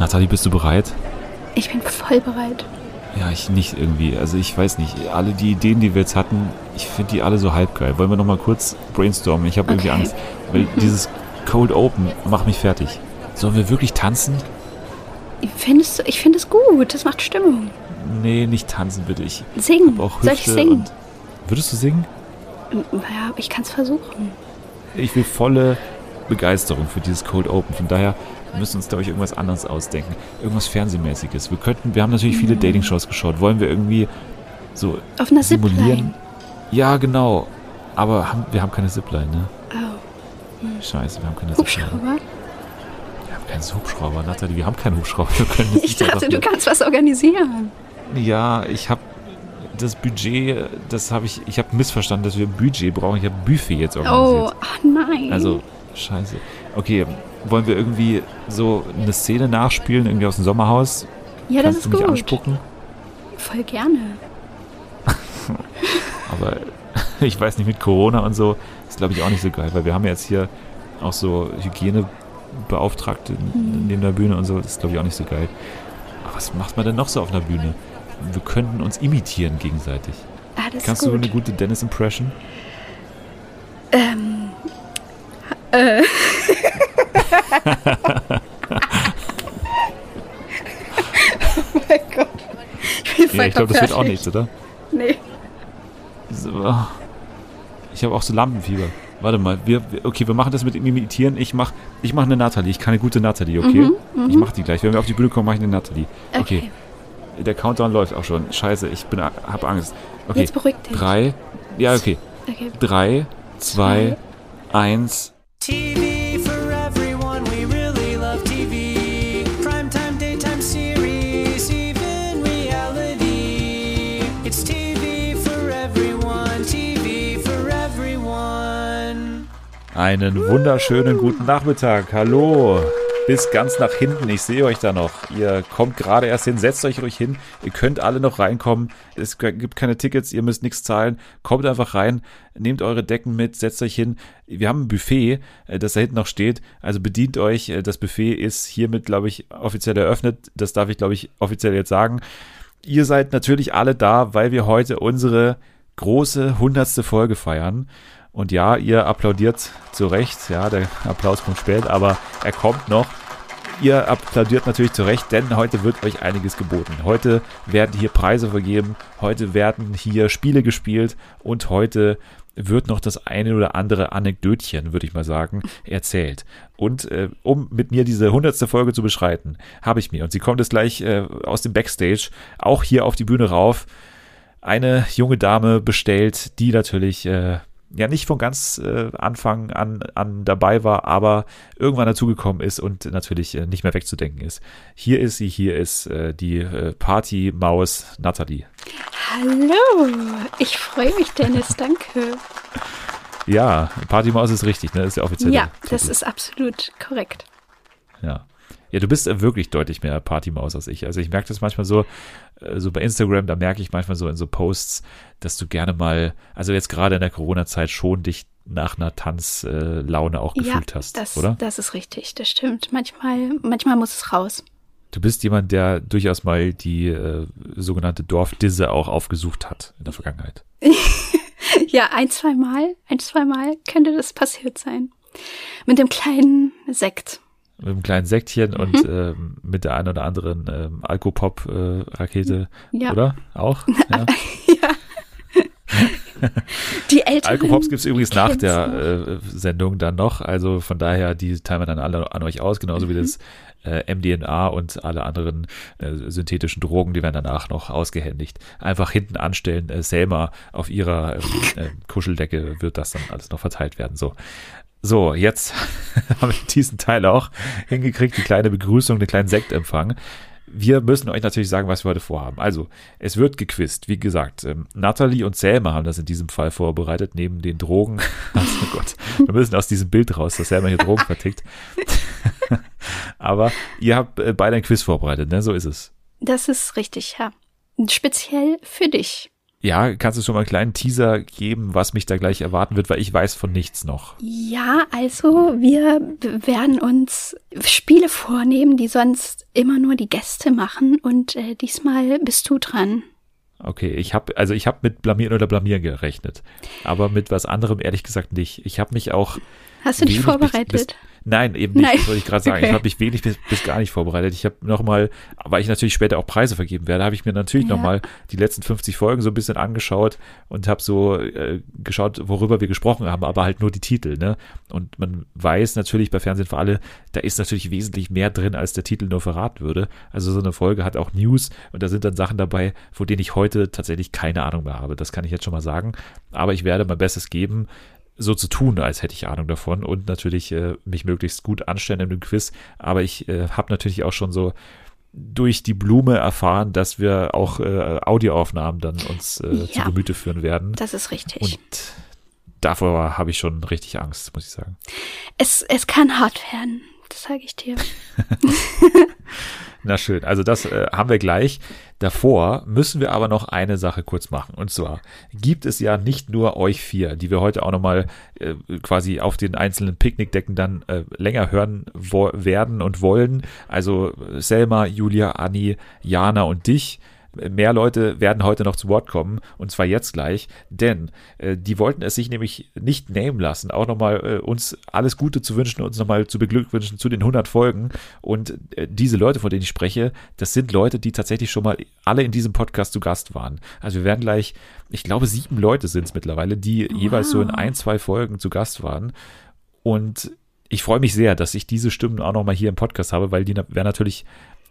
Nathalie, bist du bereit? Ich bin voll bereit. Ja, ich nicht irgendwie. Also ich weiß nicht. Alle die Ideen, die wir jetzt hatten, ich finde die alle so halbgeil. Wollen wir noch mal kurz brainstormen? Ich habe irgendwie Okay. Angst. Weil dieses Cold Open macht mich fertig. Sollen wir wirklich tanzen? Findest du, ich finde es gut. Das macht Stimmung. Nee, nicht tanzen, bitte. Ich Singen. auch Soll ich singen? Würdest du singen? Ja, ich kann es versuchen. Ich will volle Begeisterung für dieses Cold Open. Von daher müssen wir uns, glaube ich, irgendwas anderes ausdenken. Irgendwas Fernsehmäßiges. Wir könnten, wir haben natürlich viele Mhm. Dating-Shows geschaut. Wollen wir irgendwie so Auf einer simulieren? Zipline. Ja, genau. Aber haben, wir haben keine Zipline, ne? Oh. Scheiße, wir haben keine Zipline. Hubschrauber? Wir haben keinen Hubschrauber, Nathalie. Wir haben keinen Hubschrauber. Ich dachte, du kannst was organisieren. Ja, ich habe das Budget, das habe ich, ich habe missverstanden, dass wir Budget brauchen. Ich habe Buffet jetzt Oh, organisiert. ach nein. Also, scheiße. Okay, wollen wir irgendwie so eine Szene nachspielen, irgendwie aus dem Sommerhaus? ja, das Kannst ist du mich gut. anspucken? Voll gerne. Aber ich weiß nicht, mit Corona und so ist, glaube ich, auch nicht so geil, weil wir haben ja jetzt hier auch so Hygienebeauftragte Mhm. neben der Bühne und so. Das ist, glaube ich, auch nicht so geil. Aber was macht man denn noch so auf einer Bühne? Wir könnten uns imitieren gegenseitig. Ah, das Kannst du eine gute Dennis-Impression? Ähm. Äh. oh mein Gott. Ich Ja, ich glaube, das wird auch nichts, oder? Nee. So. Ich habe auch so Lampenfieber. Warte mal, wir, wir- okay, wir machen das mit Imitieren. Ich mach, ich mach eine Nathalie. Ich kann eine gute Nathalie, okay? Ich mach die gleich. Wenn wir auf die Bühne kommen, mache ich eine Nathalie. Okay. Okay. Der Countdown läuft auch schon. Scheiße, ich bin, hab Angst. Okay. Jetzt beruhig dich. Drei. Ja, okay. Okay. Drei, zwei, eins. TV Einen wunderschönen guten Nachmittag. Hallo. Bis ganz nach hinten. Ich sehe euch da noch. Ihr kommt gerade erst hin. Setzt euch ruhig hin. Ihr könnt alle noch reinkommen. Es gibt keine Tickets. Ihr müsst nichts zahlen. Kommt einfach rein. Nehmt eure Decken mit. Setzt euch hin. Wir haben ein Buffet, äh, das da hinten noch steht. Also bedient euch. Äh, Das Buffet ist hiermit, glaube ich, offiziell eröffnet. Das darf ich, glaube ich, offiziell jetzt sagen. Ihr seid natürlich alle da, weil wir heute unsere große hundertste Folge feiern. Und ja, ihr applaudiert zu Recht. Ja, der Applaus kommt spät, aber er kommt noch. Ihr applaudiert natürlich zu Recht, denn heute wird euch einiges geboten. Heute werden hier Preise vergeben, heute werden hier Spiele gespielt und heute wird noch das eine oder andere Anekdötchen, würde ich mal sagen, erzählt. Und äh, um mit mir diese hundertste Folge zu beschreiten, habe ich mir, und sie kommt jetzt gleich äh, aus dem Backstage, auch hier auf die Bühne rauf, eine junge Dame bestellt, die natürlich äh, ja nicht von ganz äh, Anfang an, an dabei war, aber irgendwann dazugekommen ist und natürlich äh, nicht mehr wegzudenken ist. Hier ist sie, hier ist äh, die äh, Party-Maus Nathalie. Hallo. Ich freue mich, Dennis. Danke. Ja, Party-Maus ist richtig, ne? Das ist der offizielle. Ja, das Titel. ist absolut korrekt. Ja. Ja, du bist äh, wirklich deutlich mehr Partymaus als ich. Also ich merke das manchmal so, äh, so bei Instagram, da merke ich manchmal so in so Posts, dass du gerne mal, also jetzt gerade in der Corona-Zeit schon dich nach einer Tanzlaune äh, auch gefühlt ja, hast, das, oder? das ist richtig. Das stimmt. Manchmal, manchmal muss es raus. Du bist jemand, der durchaus mal die äh, sogenannte Dorfdisse auch aufgesucht hat in der Vergangenheit. Ja, ein, zwei Mal, ein, zwei Mal könnte das passiert sein. Mit dem kleinen Sekt. Mit einem kleinen Sektchen Mhm. und ähm, mit der einen oder anderen ähm, Alkopop-Rakete, Ja. oder? Auch? Ja. Die Älteren. Alkopops gibt es übrigens nach der äh, Sendung dann noch. Also von daher, die teilen wir dann alle an euch aus, genauso Mhm. wie das äh, MDNA und alle anderen äh, synthetischen Drogen, die werden danach noch ausgehändigt. Einfach hinten anstellen. Äh, Selma auf ihrer ähm, äh, Kuscheldecke wird das dann alles noch verteilt werden. So. So, jetzt haben wir diesen Teil auch hingekriegt, die kleine Begrüßung, den kleinen Sektempfang. Wir müssen euch natürlich sagen, was wir heute vorhaben. Also, es wird gequizt. Wie gesagt, ähm, Natalie und Selma haben das in diesem Fall vorbereitet, neben den Drogen. Also Gott, wir müssen aus diesem Bild raus, dass Selma hier Drogen vertickt. Aber ihr habt äh, beide ein Quiz vorbereitet, ne? So ist es. Das ist richtig, ja. Speziell für dich. Ja, kannst du schon mal einen kleinen Teaser geben, was mich da gleich erwarten wird, weil ich weiß von nichts noch. Ja, also wir werden uns Spiele vornehmen, die sonst immer nur die Gäste machen und äh, diesmal bist du dran. Okay, ich habe also ich habe mit blamieren oder blamieren gerechnet, aber mit was anderem ehrlich gesagt nicht. Ich habe mich auch Hast du dich wenig bis- vorbereitet? Bis, nein, eben nicht, Nein. das wollte ich gerade sagen. Ich Okay. habe mich wenig bis, bis gar nicht vorbereitet. Ich habe nochmal, weil ich natürlich später auch Preise vergeben werde, habe ich mir natürlich Ja. noch nochmal die letzten 50 Folgen so ein bisschen angeschaut und habe so äh, geschaut, worüber wir gesprochen haben, aber halt nur die Titel, ne? Und man weiß natürlich bei Fernsehen für alle, da ist natürlich wesentlich mehr drin, als der Titel nur verraten würde. Also so eine Folge hat auch News und da sind dann Sachen dabei, von denen ich heute tatsächlich keine Ahnung mehr habe. Das kann ich jetzt schon mal sagen. Aber ich werde mein Bestes geben, so zu tun, als hätte ich Ahnung davon und natürlich äh, mich möglichst gut anstellen in dem Quiz. Aber ich äh, habe natürlich auch schon so durch die Blume erfahren, dass wir auch äh, Audioaufnahmen dann uns äh, zu Ja. Gemüte führen werden. Das ist richtig. Und davor habe ich schon richtig Angst, muss ich sagen. es, es kann hart werden, das sage ich dir. Na schön, also das äh, haben wir gleich. Davor müssen wir aber noch eine Sache kurz machen. Und zwar gibt es ja nicht nur euch vier, die wir heute auch nochmal äh, quasi auf den einzelnen Picknickdecken dann äh, länger hören werden und wollen. Also Selma, Julia, Anni, Jana und dich. Mehr Leute werden heute noch zu Wort kommen und zwar jetzt gleich, denn äh, die wollten es sich nämlich nicht nehmen lassen, auch nochmal äh, uns alles Gute zu wünschen, uns nochmal zu beglückwünschen zu den 100 Folgen und äh, diese Leute, von denen ich spreche, das sind Leute, die tatsächlich schon mal alle in diesem Podcast zu Gast waren. Also wir werden gleich, ich glaube sieben Leute sind es mittlerweile, die jeweils so in ein, zwei Folgen zu Gast waren und ich freue mich sehr, dass ich diese Stimmen auch nochmal hier im Podcast habe, weil die na- wäre natürlich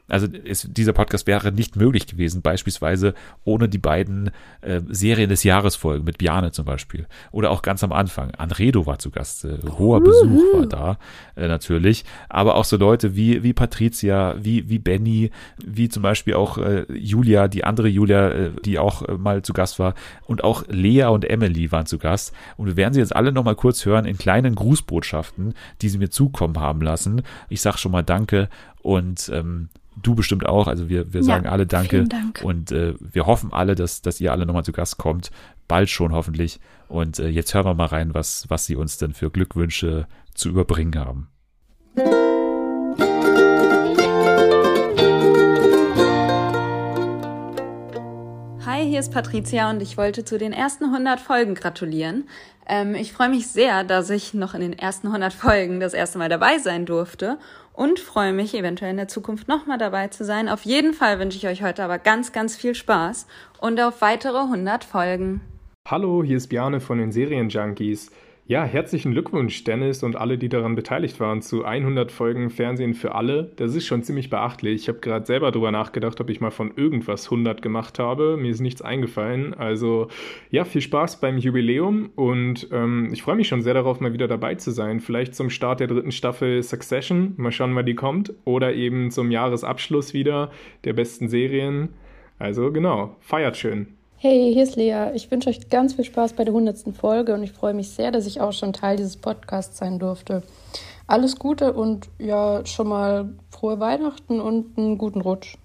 also es, dieser Podcast wäre nicht möglich gewesen, beispielsweise ohne die beiden äh, Serien des Jahres Folgen mit Bjane zum Beispiel. Oder auch ganz am Anfang. Anredo war zu Gast, äh, hoher Besuch war da äh, natürlich. Aber auch so Leute wie, wie Patricia, wie, wie Benny, wie zum Beispiel auch äh, Julia, die andere Julia, äh, die auch äh, mal zu Gast war. Und auch Lea und Emily waren zu Gast. Und wir werden sie jetzt alle nochmal kurz hören in kleinen Grußbotschaften, die sie mir zukommen haben lassen. Ich sag schon mal Danke und ähm, du bestimmt auch. Also wir, wir Ja, sagen alle Danke Dank. und äh, wir hoffen alle, dass, dass ihr alle nochmal zu Gast kommt. Bald schon hoffentlich. Und äh, jetzt hören wir mal rein, was, was sie uns denn für Glückwünsche zu überbringen haben. Hi, hier ist Patricia und ich wollte zu den ersten 100 Folgen gratulieren. Ähm, ich freue mich sehr, dass ich noch in den ersten 100 Folgen das erste Mal dabei sein durfte und freue mich eventuell in der Zukunft nochmal dabei zu sein. Auf jeden Fall wünsche ich euch heute aber ganz, ganz viel Spaß und auf weitere 100 Folgen. Hallo, hier ist Bjarne von den Serienjunkies. Ja, herzlichen Glückwunsch, Dennis und alle, die daran beteiligt waren, zu 100 Folgen Fernsehen für alle. Das ist schon ziemlich beachtlich. Ich habe gerade selber drüber nachgedacht, ob ich mal von irgendwas 100 gemacht habe. Mir ist nichts eingefallen. Also ja, viel Spaß beim Jubiläum und ähm, ich freue mich schon sehr darauf, mal wieder dabei zu sein. Vielleicht zum Start der dritten Staffel Succession. Mal schauen, wann die kommt. Oder eben zum Jahresabschluss wieder der besten Serien. Also genau, feiert schön. Hey, hier ist Lea. Ich wünsche euch ganz viel Spaß bei der 100. Folge und ich freue mich sehr, dass ich auch schon Teil dieses Podcasts sein durfte. Alles Gute und ja, schon mal frohe Weihnachten und einen guten Rutsch.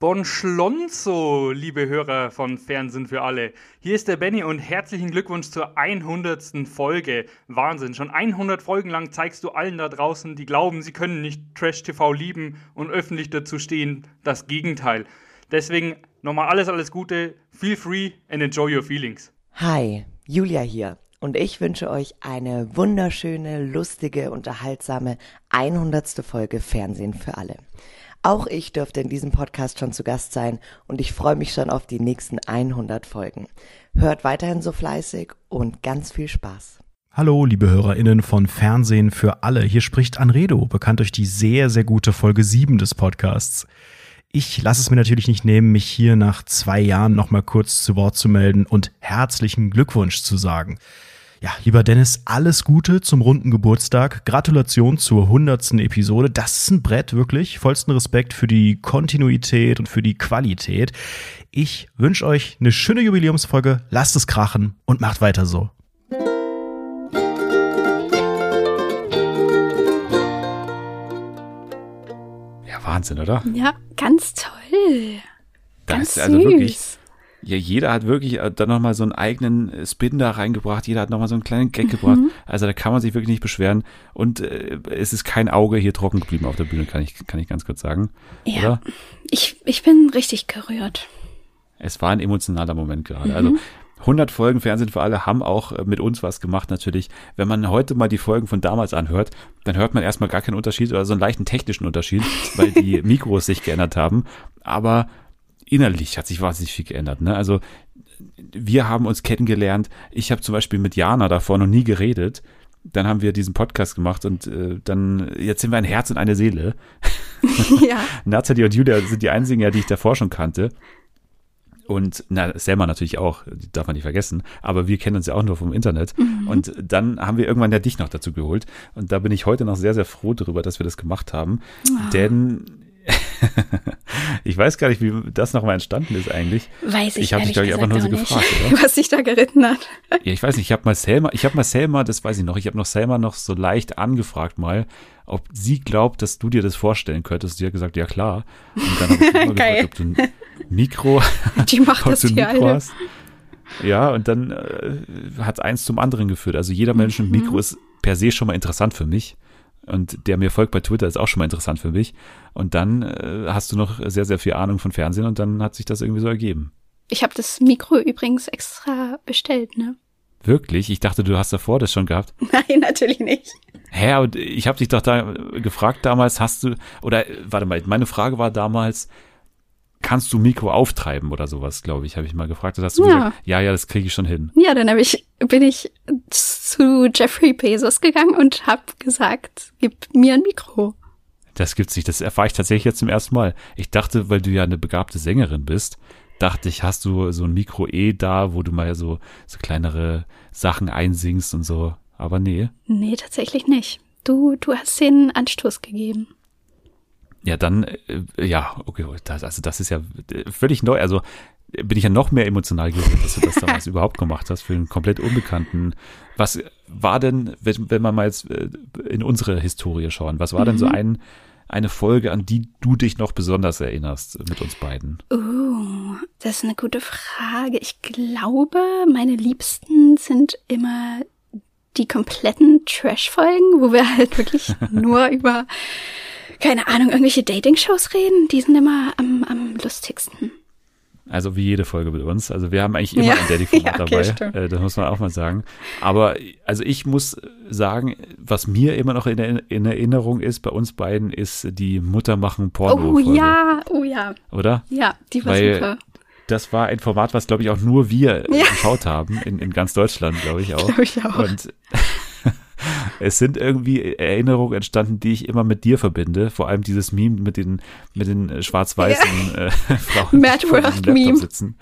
Bon Schlonzo, liebe Hörer von Fernsehen für alle. Hier ist der Benny und herzlichen Glückwunsch zur 100. Folge. Wahnsinn, schon 100 Folgen lang zeigst du allen da draußen, die glauben, sie können nicht Trash TV lieben und öffentlich dazu stehen, das Gegenteil. Deswegen nochmal alles, alles Gute, feel free and enjoy your feelings. Hi, Julia hier. Und ich wünsche euch eine wunderschöne, lustige, unterhaltsame 100. Folge Fernsehen für alle. Auch ich dürfte in diesem Podcast schon zu Gast sein und ich freue mich schon auf die nächsten 100 Folgen. Hört weiterhin so fleißig und ganz viel Spaß. Hallo, liebe HörerInnen von Fernsehen für alle. Hier spricht Anredo, bekannt durch die sehr, sehr gute Folge 7 des Podcasts. Ich lasse es mir natürlich nicht nehmen, mich hier nach zwei Jahren nochmal kurz zu Wort zu melden und herzlichen Glückwunsch zu sagen. Ja, lieber Dennis, alles Gute zum runden Geburtstag. Gratulation zur hundertsten Episode. Das ist ein Brett, wirklich. Vollsten Respekt für die Kontinuität und für die Qualität. Ich wünsche euch eine schöne Jubiläumsfolge. Lasst es krachen und macht weiter so. Wahnsinn, oder? Ja, ganz toll. Das Ganz ist also wirklich, süß. Ja, jeder hat wirklich äh, dann nochmal so einen eigenen äh, Spin da reingebracht, jeder hat nochmal so einen kleinen Gag gebracht. Also da kann man sich wirklich nicht beschweren. Und äh, es ist kein Auge hier trocken geblieben auf der Bühne, kann ich, kann ich ganz kurz sagen. Ja. Oder? Ich, ich bin richtig gerührt. Es war ein emotionaler Moment gerade. Also 100 Folgen Fernsehen für alle haben auch äh, mit uns was gemacht natürlich. Wenn man heute mal die Folgen von damals anhört, dann hört man erstmal gar keinen Unterschied oder so einen leichten technischen Unterschied, weil die Mikros sich geändert haben. Aber innerlich hat sich wahnsinnig viel geändert. Ne? Also wir haben uns kennengelernt. Ich habe zum Beispiel mit Jana davor noch nie geredet. Dann haben wir diesen Podcast gemacht und äh, dann, jetzt sind wir ein Herz und eine Seele. ja. Nathalie und Julia sind die einzigen, ja, die ich davor schon kannte. Und na, Selma natürlich auch, darf man nicht vergessen. Aber wir kennen uns ja auch nur vom Internet. Und dann haben wir irgendwann ja dich noch dazu geholt. Und da bin ich heute noch sehr, sehr froh darüber, dass wir das gemacht haben. Denn ich weiß gar nicht, wie das nochmal entstanden ist eigentlich. Weiß ich, Ich habe dich, glaube ich, einfach nur so gefragt, oder? was sich da geritten hat. Ja, ich weiß nicht, ich habe mal Selma, ich habe mal Selma, das weiß ich noch, ich habe noch Selma noch so leicht angefragt mal, ob sie glaubt, dass du dir das vorstellen könntest. Sie hat gesagt, ja klar. Und dann habe ich immer gefragt, ob du Mikro, Die macht das hier alle. hast. Ja, und dann äh, hat eins zum anderen geführt. Also jeder Mensch mit Mhm. Mikro ist per se schon mal interessant für mich. Und der mir folgt bei Twitter ist auch schon mal interessant für mich. Und dann äh, hast du noch sehr, sehr viel Ahnung von Fernsehen und dann hat sich das irgendwie so ergeben. Ich habe das Mikro übrigens extra bestellt, ne? Wirklich? Ich dachte, du hast davor das schon gehabt. Nein, natürlich nicht. Hä, und ich habe dich doch da gefragt damals, hast du, oder warte mal, meine Frage war damals, kannst du Mikro auftreiben oder sowas, glaube ich, habe ich mal gefragt. Da hast du Ja. gesagt, ja, ja, das kriege ich schon hin. Ja, dann ich, bin ich zu Jeffrey Bezos gegangen und habe gesagt, gib mir ein Mikro. Das gibt's nicht, das erfahre ich tatsächlich jetzt zum ersten Mal. Ich dachte, weil du ja eine begabte Sängerin bist, dachte ich, hast du so ein Mikro eh da, wo du mal so, so kleinere Sachen einsingst und so. Aber nee. Nee, tatsächlich nicht. Du, du hast den Anstoß gegeben. Ja, dann, äh, ja, okay, das, also das ist ja äh, völlig neu. Also äh, bin ich ja noch mehr emotional gewesen, dass du das damals überhaupt gemacht hast für einen komplett Unbekannten. Was war denn, wenn, wenn wir mal jetzt in unsere Historie schauen, was war denn so ein, eine Folge, an die du dich noch besonders erinnerst mit uns beiden? Oh, das ist eine gute Frage. Ich glaube, meine Liebsten sind immer die kompletten Trash-Folgen, wo wir halt wirklich nur über, keine Ahnung, irgendwelche Dating-Shows reden. Die sind immer am, am lustigsten. Also wie jede Folge mit uns. Also wir haben eigentlich immer Ja. ein Daddy-Format Ja, okay, dabei. Äh, das muss man auch mal sagen. Aber also ich muss sagen, was mir immer noch in, der- in Erinnerung ist bei uns beiden, ist die Mutter machen porno Oh ja, oh ja. Oder? Ja, die war Weil super. das war ein Format, was, glaube ich, auch nur wir Ja. geschaut haben, in, in ganz Deutschland, glaube ich auch. Glaube ich auch. Und es sind irgendwie Erinnerungen entstanden, die ich immer mit dir verbinde. Vor allem dieses Meme mit den, mit den äh, schwarz-weißen äh, Frauen, Mad World Laptop Meme. sitzen.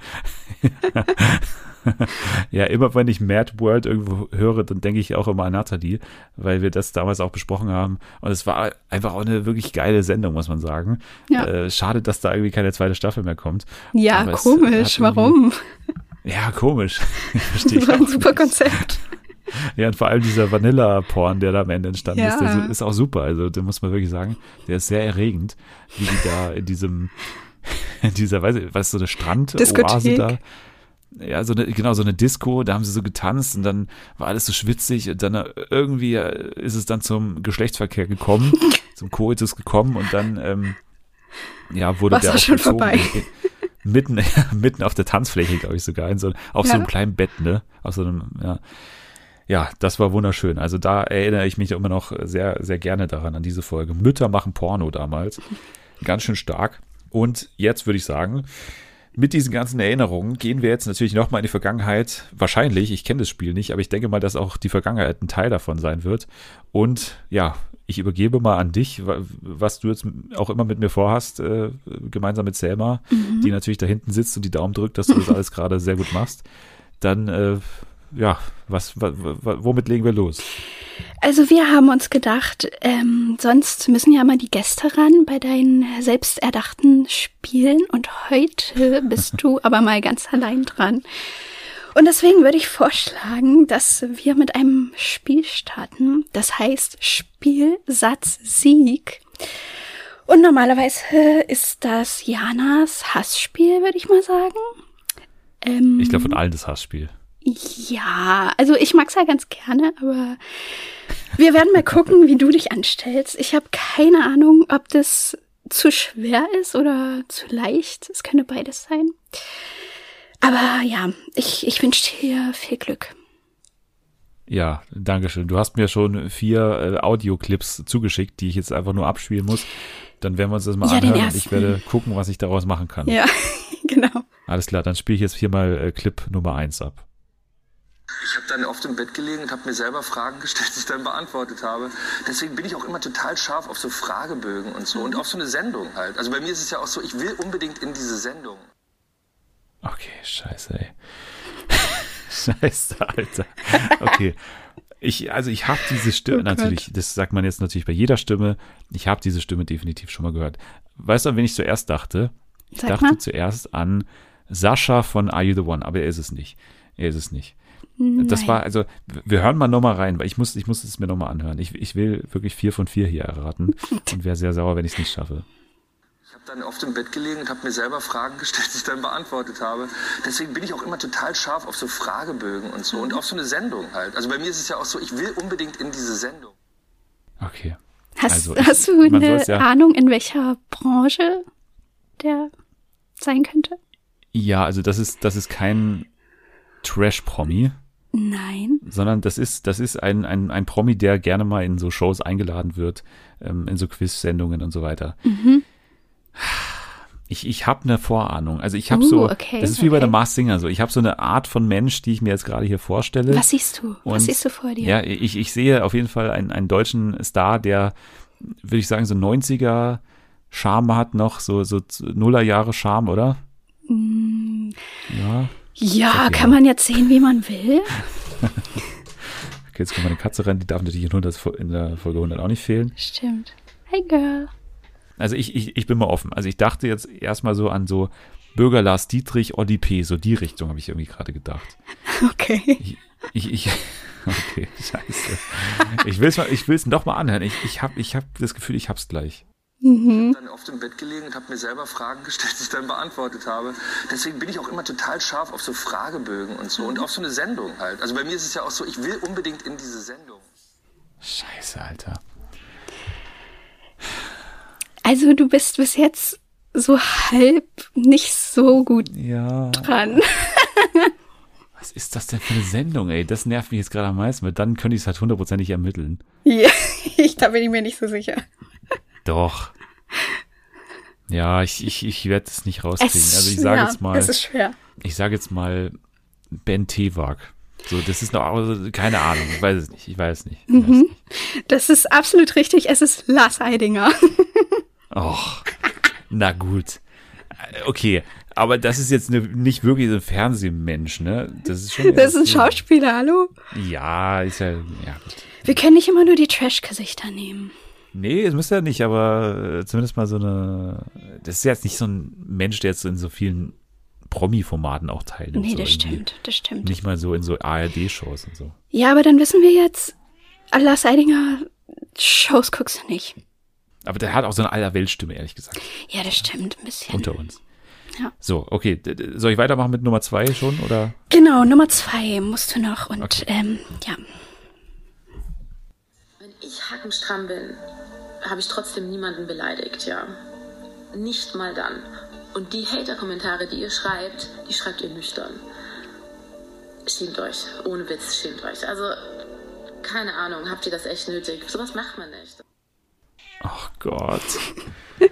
ja, immer wenn ich Mad World irgendwo höre, dann denke ich auch immer an Nathalie, weil wir das damals auch besprochen haben. Und es war einfach auch eine wirklich geile Sendung, muss man sagen. Ja. Äh, schade, dass da irgendwie keine zweite Staffel mehr kommt. Ja, aber komisch. Warum? Ja, komisch. Verstehe Das war ein super. Konzept. Ja, und vor allem dieser Vanilla-Porn, der da am Ende entstanden Ja. ist, der ist auch super. Also, da muss man wirklich sagen, der ist sehr erregend, wie die da in diesem, in dieser, weiß ich, was so eine Strandoase da. Ja, so eine, genau, so eine Disco, da haben sie so getanzt und dann war alles so schwitzig und dann äh, irgendwie äh, ist es dann zum Geschlechtsverkehr gekommen, zum Koitus gekommen und dann, ähm, ja, wurde War's der auch schon vollzogen. vorbei. Mitten, mitten auf der Tanzfläche, glaube ich sogar, in so, auf so Ja. einem kleinen Bett, ne? Auf so einem, ja. Ja, das war wunderschön. Also da erinnere ich mich immer noch sehr, sehr gerne daran, an diese Folge. Mütter machen Porno damals. Ganz schön stark. Und jetzt würde ich sagen, mit diesen ganzen Erinnerungen gehen wir jetzt natürlich nochmal in die Vergangenheit. Wahrscheinlich, ich kenne das Spiel nicht, aber ich denke mal, dass auch die Vergangenheit ein Teil davon sein wird. Und ja, ich übergebe mal an dich, wa- was du jetzt auch immer mit mir vorhast, äh, gemeinsam mit Selma, die natürlich da hinten sitzt und die Daumen drückt, dass du das alles gerade sehr gut machst. Dann, äh, ja, was, wa, wa, womit legen wir los? Also wir haben uns gedacht, ähm, sonst müssen ja mal die Gäste ran bei deinen selbst erdachten Spielen und heute bist du aber mal ganz allein dran. Und deswegen würde ich vorschlagen, dass wir mit einem Spiel starten. Das heißt Spielsatz Sieg. Und normalerweise ist das Janas Hassspiel, würde ich mal sagen. Ähm, Ich glaube, von allen das Hassspiel. Ja, also ich mag's ja ganz gerne, aber wir werden mal gucken, wie du dich anstellst. Ich habe keine Ahnung, ob das zu schwer ist oder zu leicht. Es könnte beides sein. Aber ja, ich, ich wünsche dir viel Glück. Ja, Dankeschön. Du hast mir schon vier äh, Audioclips zugeschickt, die ich jetzt einfach nur abspielen muss. Dann werden wir uns das mal Ja, anhören und ich werde gucken, was ich daraus machen kann. Ja, genau. Alles klar, dann spiele ich jetzt hier mal äh, Clip Nummer eins ab. Ich habe dann oft im Bett gelegen und habe mir selber Fragen gestellt, die ich dann beantwortet habe. Deswegen bin ich auch immer total scharf auf so Fragebögen und so und auf so eine Sendung halt. Also bei mir ist es ja auch so, ich will unbedingt in diese Sendung. Okay, scheiße, ey. scheiße, Alter. Okay. Ich, also ich habe diese Stimme, Oh natürlich, das sagt man jetzt natürlich bei jeder Stimme, ich habe diese Stimme definitiv schon mal gehört. Weißt du, an wen ich zuerst dachte? Ich Sag dachte mal. zuerst an Sascha von Are You the One, aber er ist es nicht. Er ist es nicht. Das Nein. war, also, wir hören mal nochmal rein, weil ich muss, ich muss es mir nochmal anhören. Ich, ich will wirklich vier von vier hier erraten und wäre sehr sauer, wenn ich es nicht schaffe. Ich habe dann oft im Bett gelegen und habe mir selber Fragen gestellt, die ich dann beantwortet habe. Deswegen bin ich auch immer total scharf auf so Fragebögen und so und auf so eine Sendung halt. Also bei mir ist es ja auch so, ich will unbedingt in diese Sendung. Okay. Hast, Also ich- hast du eine ja- Ahnung, in welcher Branche der sein könnte? Ja, also das ist, das ist kein Trash-Promi, Nein. sondern das ist, das ist ein, ein, ein Promi, der gerne mal in so Shows eingeladen wird, ähm, in so Quiz-Sendungen und so weiter. Mhm. Ich, ich habe eine Vorahnung. Also ich habe Uh, so, okay, das ist wie bei der. Mars Singer so. Ich habe so eine Art von Mensch, die ich mir jetzt gerade hier vorstelle. Was siehst du? Und- Was siehst du vor dir? Ja, ich, ich sehe auf jeden Fall einen, einen deutschen Star, der, würde ich sagen, so 90er Charme hat noch, so, so Nullerjahre Charme, oder? Mm, Ja. Ja, ja. kann man jetzt sehen, wie man will. Okay, jetzt kommt meine Katze rein, die darf natürlich in, 100, in der Folge 100 auch nicht fehlen. Stimmt. Hey Girl. Also ich, ich, ich bin mal offen. Also ich dachte jetzt erstmal so an so Bürger Lars Dietrich, Olli P., so die Richtung habe ich irgendwie gerade gedacht. Okay. Ich, ich, ich okay, scheiße. Ich will es ich will's doch mal anhören. Ich, ich habe ich hab das Gefühl, ich hab's gleich. Mhm. dann oft im Bett gelegen und habe mir selber Fragen gestellt, die ich dann beantwortet habe. Deswegen bin ich auch immer total scharf auf so Fragebögen und so und auf so eine Sendung halt. Also bei mir ist es ja auch so, ich will unbedingt in diese Sendung. Scheiße, Alter. Also du bist bis jetzt so halb nicht so gut Ja. dran. Was ist das denn für eine Sendung, ey? Das nervt mich jetzt gerade am meisten, weil dann könnte ich es halt hundertprozentig ermitteln. Ja, ich, da bin ich mir nicht so sicher. Doch. Ja, ich, ich, ich werde es nicht rauskriegen. also ich sage ja, jetzt mal, Es ist schwer. ich sage jetzt mal Ben Tewak. So, das ist noch, also, keine Ahnung, ich weiß es nicht, ich weiß es nicht. Ich weiß es Mhm. nicht. Das ist absolut richtig. Es ist Lars Eidinger. Och, na gut. Okay, aber das ist jetzt eine, nicht wirklich so ein Fernsehmensch, ne? Das ist schon. Das ist ein Schauspieler, hallo? Ja, ist ja, ja. Wir können nicht immer nur die Trash-Gesichter nehmen. Nee, es müsste ja nicht, aber äh, zumindest mal so eine. Das ist jetzt nicht so ein Mensch, der jetzt so in so vielen Promi-Formaten auch teilnimmt. Nee, so das irgendwie. stimmt, das stimmt. Nicht mal so in so ARD-Shows und so. Ja, aber dann wissen wir jetzt, Lars Eidinger Shows guckst du nicht. Aber der hat auch so eine Allerweltstimme, ehrlich gesagt, Ja, das stimmt ein bisschen. unter uns. Ja. So, okay. Soll ich weitermachen mit Nummer zwei schon? Oder? Genau, Nummer zwei musst du noch und Okay. ähm, ja. Wenn ich hackenstramm bin, habe ich trotzdem niemanden beleidigt, ja. Nicht mal dann. Und die Hater-Kommentare, die ihr schreibt, die schreibt ihr nüchtern. Schämt euch. Ohne Witz, schämt euch. Also, keine Ahnung, habt ihr das echt nötig? Sowas macht man nicht. Ach Gott.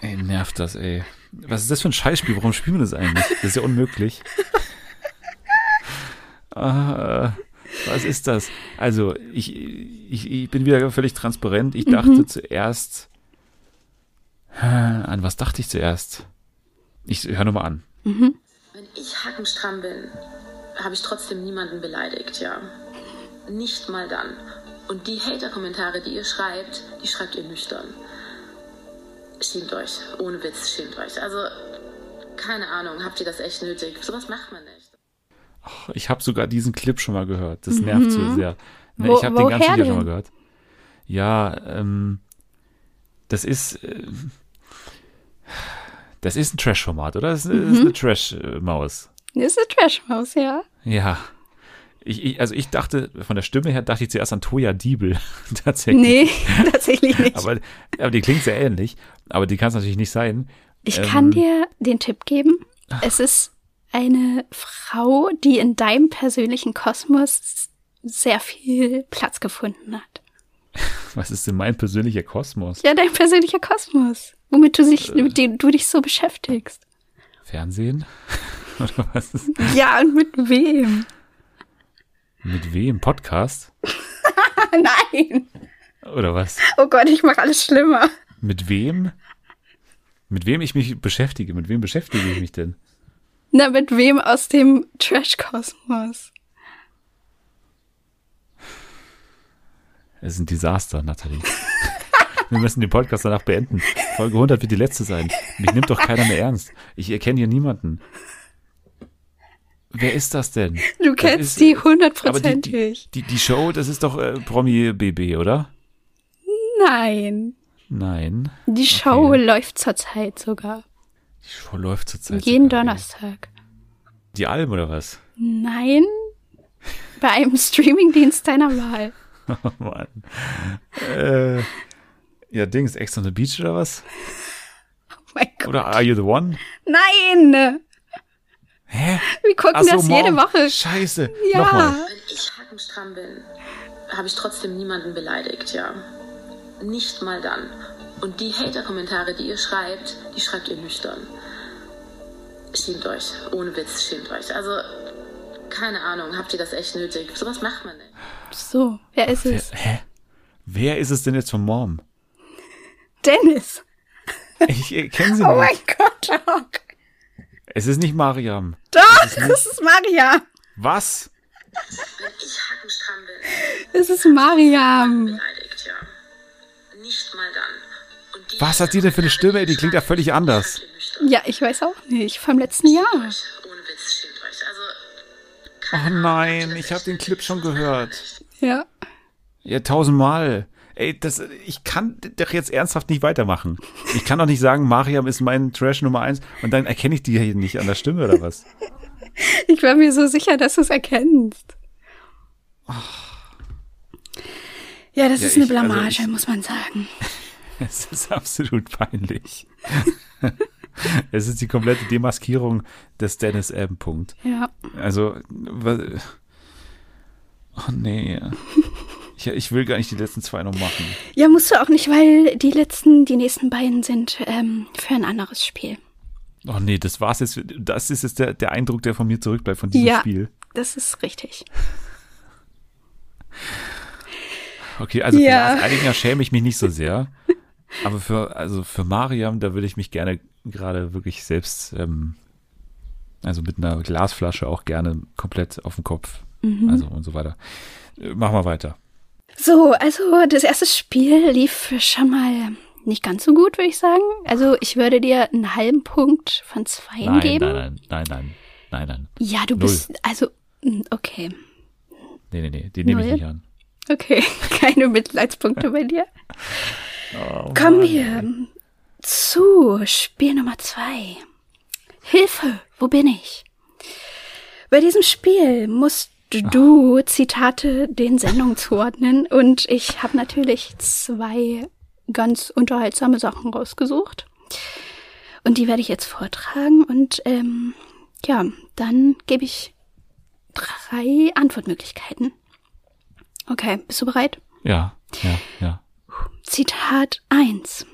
ey, nervt das, ey. Was ist das für ein Scheißspiel? Warum spielen wir das eigentlich? Das ist ja unmöglich. Ah, was ist das? Also, ich, ich, ich bin wieder völlig transparent. Ich dachte zuerst. An was dachte ich zuerst? Ich höre nochmal an. Wenn ich hackenstramm bin, habe ich trotzdem niemanden beleidigt, ja. Nicht mal dann. Und die Hater-Kommentare, die ihr schreibt, die schreibt ihr nüchtern. Schämt euch. Ohne Witz, schämt euch. Also, keine Ahnung, habt ihr das echt nötig? Sowas macht man nicht. Ich habe sogar diesen Clip schon mal gehört. Das nervt so sehr. Ne, Wo- ich habe den ganzen Video schon mal gehört. Ja, ähm, das ist, ähm, das ist ein Trash-Format, oder? Das ist, das ist eine Trash-Maus. Ist eine Trashmaus, ja. Ja. Ich, ich, also ich dachte, von der Stimme her dachte ich zuerst an Toya Diebel. Tatsächlich. Nee, tatsächlich nicht. Aber, aber die klingt sehr ähnlich. Aber die kann es natürlich nicht sein. Ich Ähm, kann dir den Tipp geben. Es ist eine Frau, die in deinem persönlichen Kosmos sehr viel Platz gefunden hat. Was ist denn mein persönlicher Kosmos? Ja, dein persönlicher Kosmos. Womit du, Äh. sich, mit dem du dich so beschäftigst. Fernsehen? Oder was ist? Ja, und mit wem? Mit wem? Podcast? Nein. Oder was? Oh Gott, ich mache alles schlimmer. Mit wem? Mit wem ich mich beschäftige? Mit wem beschäftige ich mich denn? Na, mit wem aus dem Trash-Kosmos? Es ist ein Desaster, Nathalie. Wir müssen den Podcast danach beenden. Folge 100 wird die letzte sein. Mich nimmt doch keiner mehr ernst. Ich erkenne hier niemanden. Wer ist das denn? Du kennst ist- die die, hundertprozentig. die, die Show, das ist doch äh, Promi BB, oder? Nein. Nein. Die Show läuft zurzeit sogar. Die Show läuft zurzeit. Jeden sogar. Donnerstag. Die Alm, oder was? Nein. Bei einem Streamingdienst deiner Wahl. Oh Mann. Äh, ja, Dings, Ex on the Beach oder was? Oh mein Gott. Oder Are You the One? Nein! Hä? Wir gucken Ach so, das jede Mom. Woche. Scheiße. Ja. Nochmal. Wenn ich hackenstramm bin, habe ich trotzdem niemanden beleidigt, ja. Nicht mal dann. Und die Hater-Kommentare, die ihr schreibt, die schreibt ihr nüchtern. Schämt euch. Ohne Witz, schämt euch. Also, keine Ahnung, habt ihr das echt nötig? Sowas macht man nicht. So, wer ist es? Hä? Wer ist es denn jetzt von Mom? Dennis. Ich äh, kenne sie Oh mein nicht. Gott, doch. Es ist nicht Mariam. Doch, das ist Maria. Was? Wenn ich hackenstramm bin, Das ist Mariam. beleidigt, ja. Nicht mal dann. Was hat die denn für eine Stimme? Die klingt ja völlig anders. Ja, ich weiß auch nicht. Vom letzten Jahr. Ohne Witz, schämt euch. Also, Oh nein, ich habe den Clip schon gehört. Ja. Ja, tausendmal. Ey, das, ich kann doch jetzt ernsthaft nicht weitermachen. Ich kann doch nicht sagen, Mariam ist mein Trash Nummer eins und dann erkenne ich die hier nicht an der Stimme oder was? Ich war mir so sicher, dass du es erkennst. Ja, das Ja, ist eine ich- also Blamage, ich- muss man sagen. Es ist absolut peinlich. es ist die komplette Demaskierung des Dennis M. Punkt. Ja. Also, oh nee. Ich, ich will gar nicht die letzten zwei noch machen. Ja, musst du auch nicht, weil die letzten, die nächsten beiden sind ähm, für ein anderes Spiel. Oh nee, das war's jetzt. Das ist jetzt der, der Eindruck, der von mir zurückbleibt von diesem ja, Spiel. das ist richtig. Okay, also Ja. für Lars Eidinger schäme ich mich nicht so sehr. Aber für, also für Mariam, da würde ich mich gerne gerade wirklich selbst, ähm, also mit einer Glasflasche auch gerne komplett auf den Kopf. Mhm. Also und so weiter. Äh, Machen wir weiter. So, also das erste Spiel lief schon mal nicht ganz so gut, würde ich sagen. Also ich würde dir einen halben Punkt von zwei Nein, geben. nein, nein, nein, nein, nein, nein. Ja, du Null. bist, also, mm, okay. Nee, nee, nee, die nehme ich nicht an. Okay, keine Mitleidspunkte bei dir. Oh, wir ey. zu Spiel Nummer zwei. Hilfe, wo bin ich? Bei diesem Spiel musst du Zitate den Sendungen zuordnen und ich habe natürlich zwei ganz unterhaltsame Sachen rausgesucht. Und die werde ich jetzt vortragen und ähm, ja, dann gebe ich drei Antwortmöglichkeiten. Okay, bist du bereit? Ja, ja, ja. Zitat 1.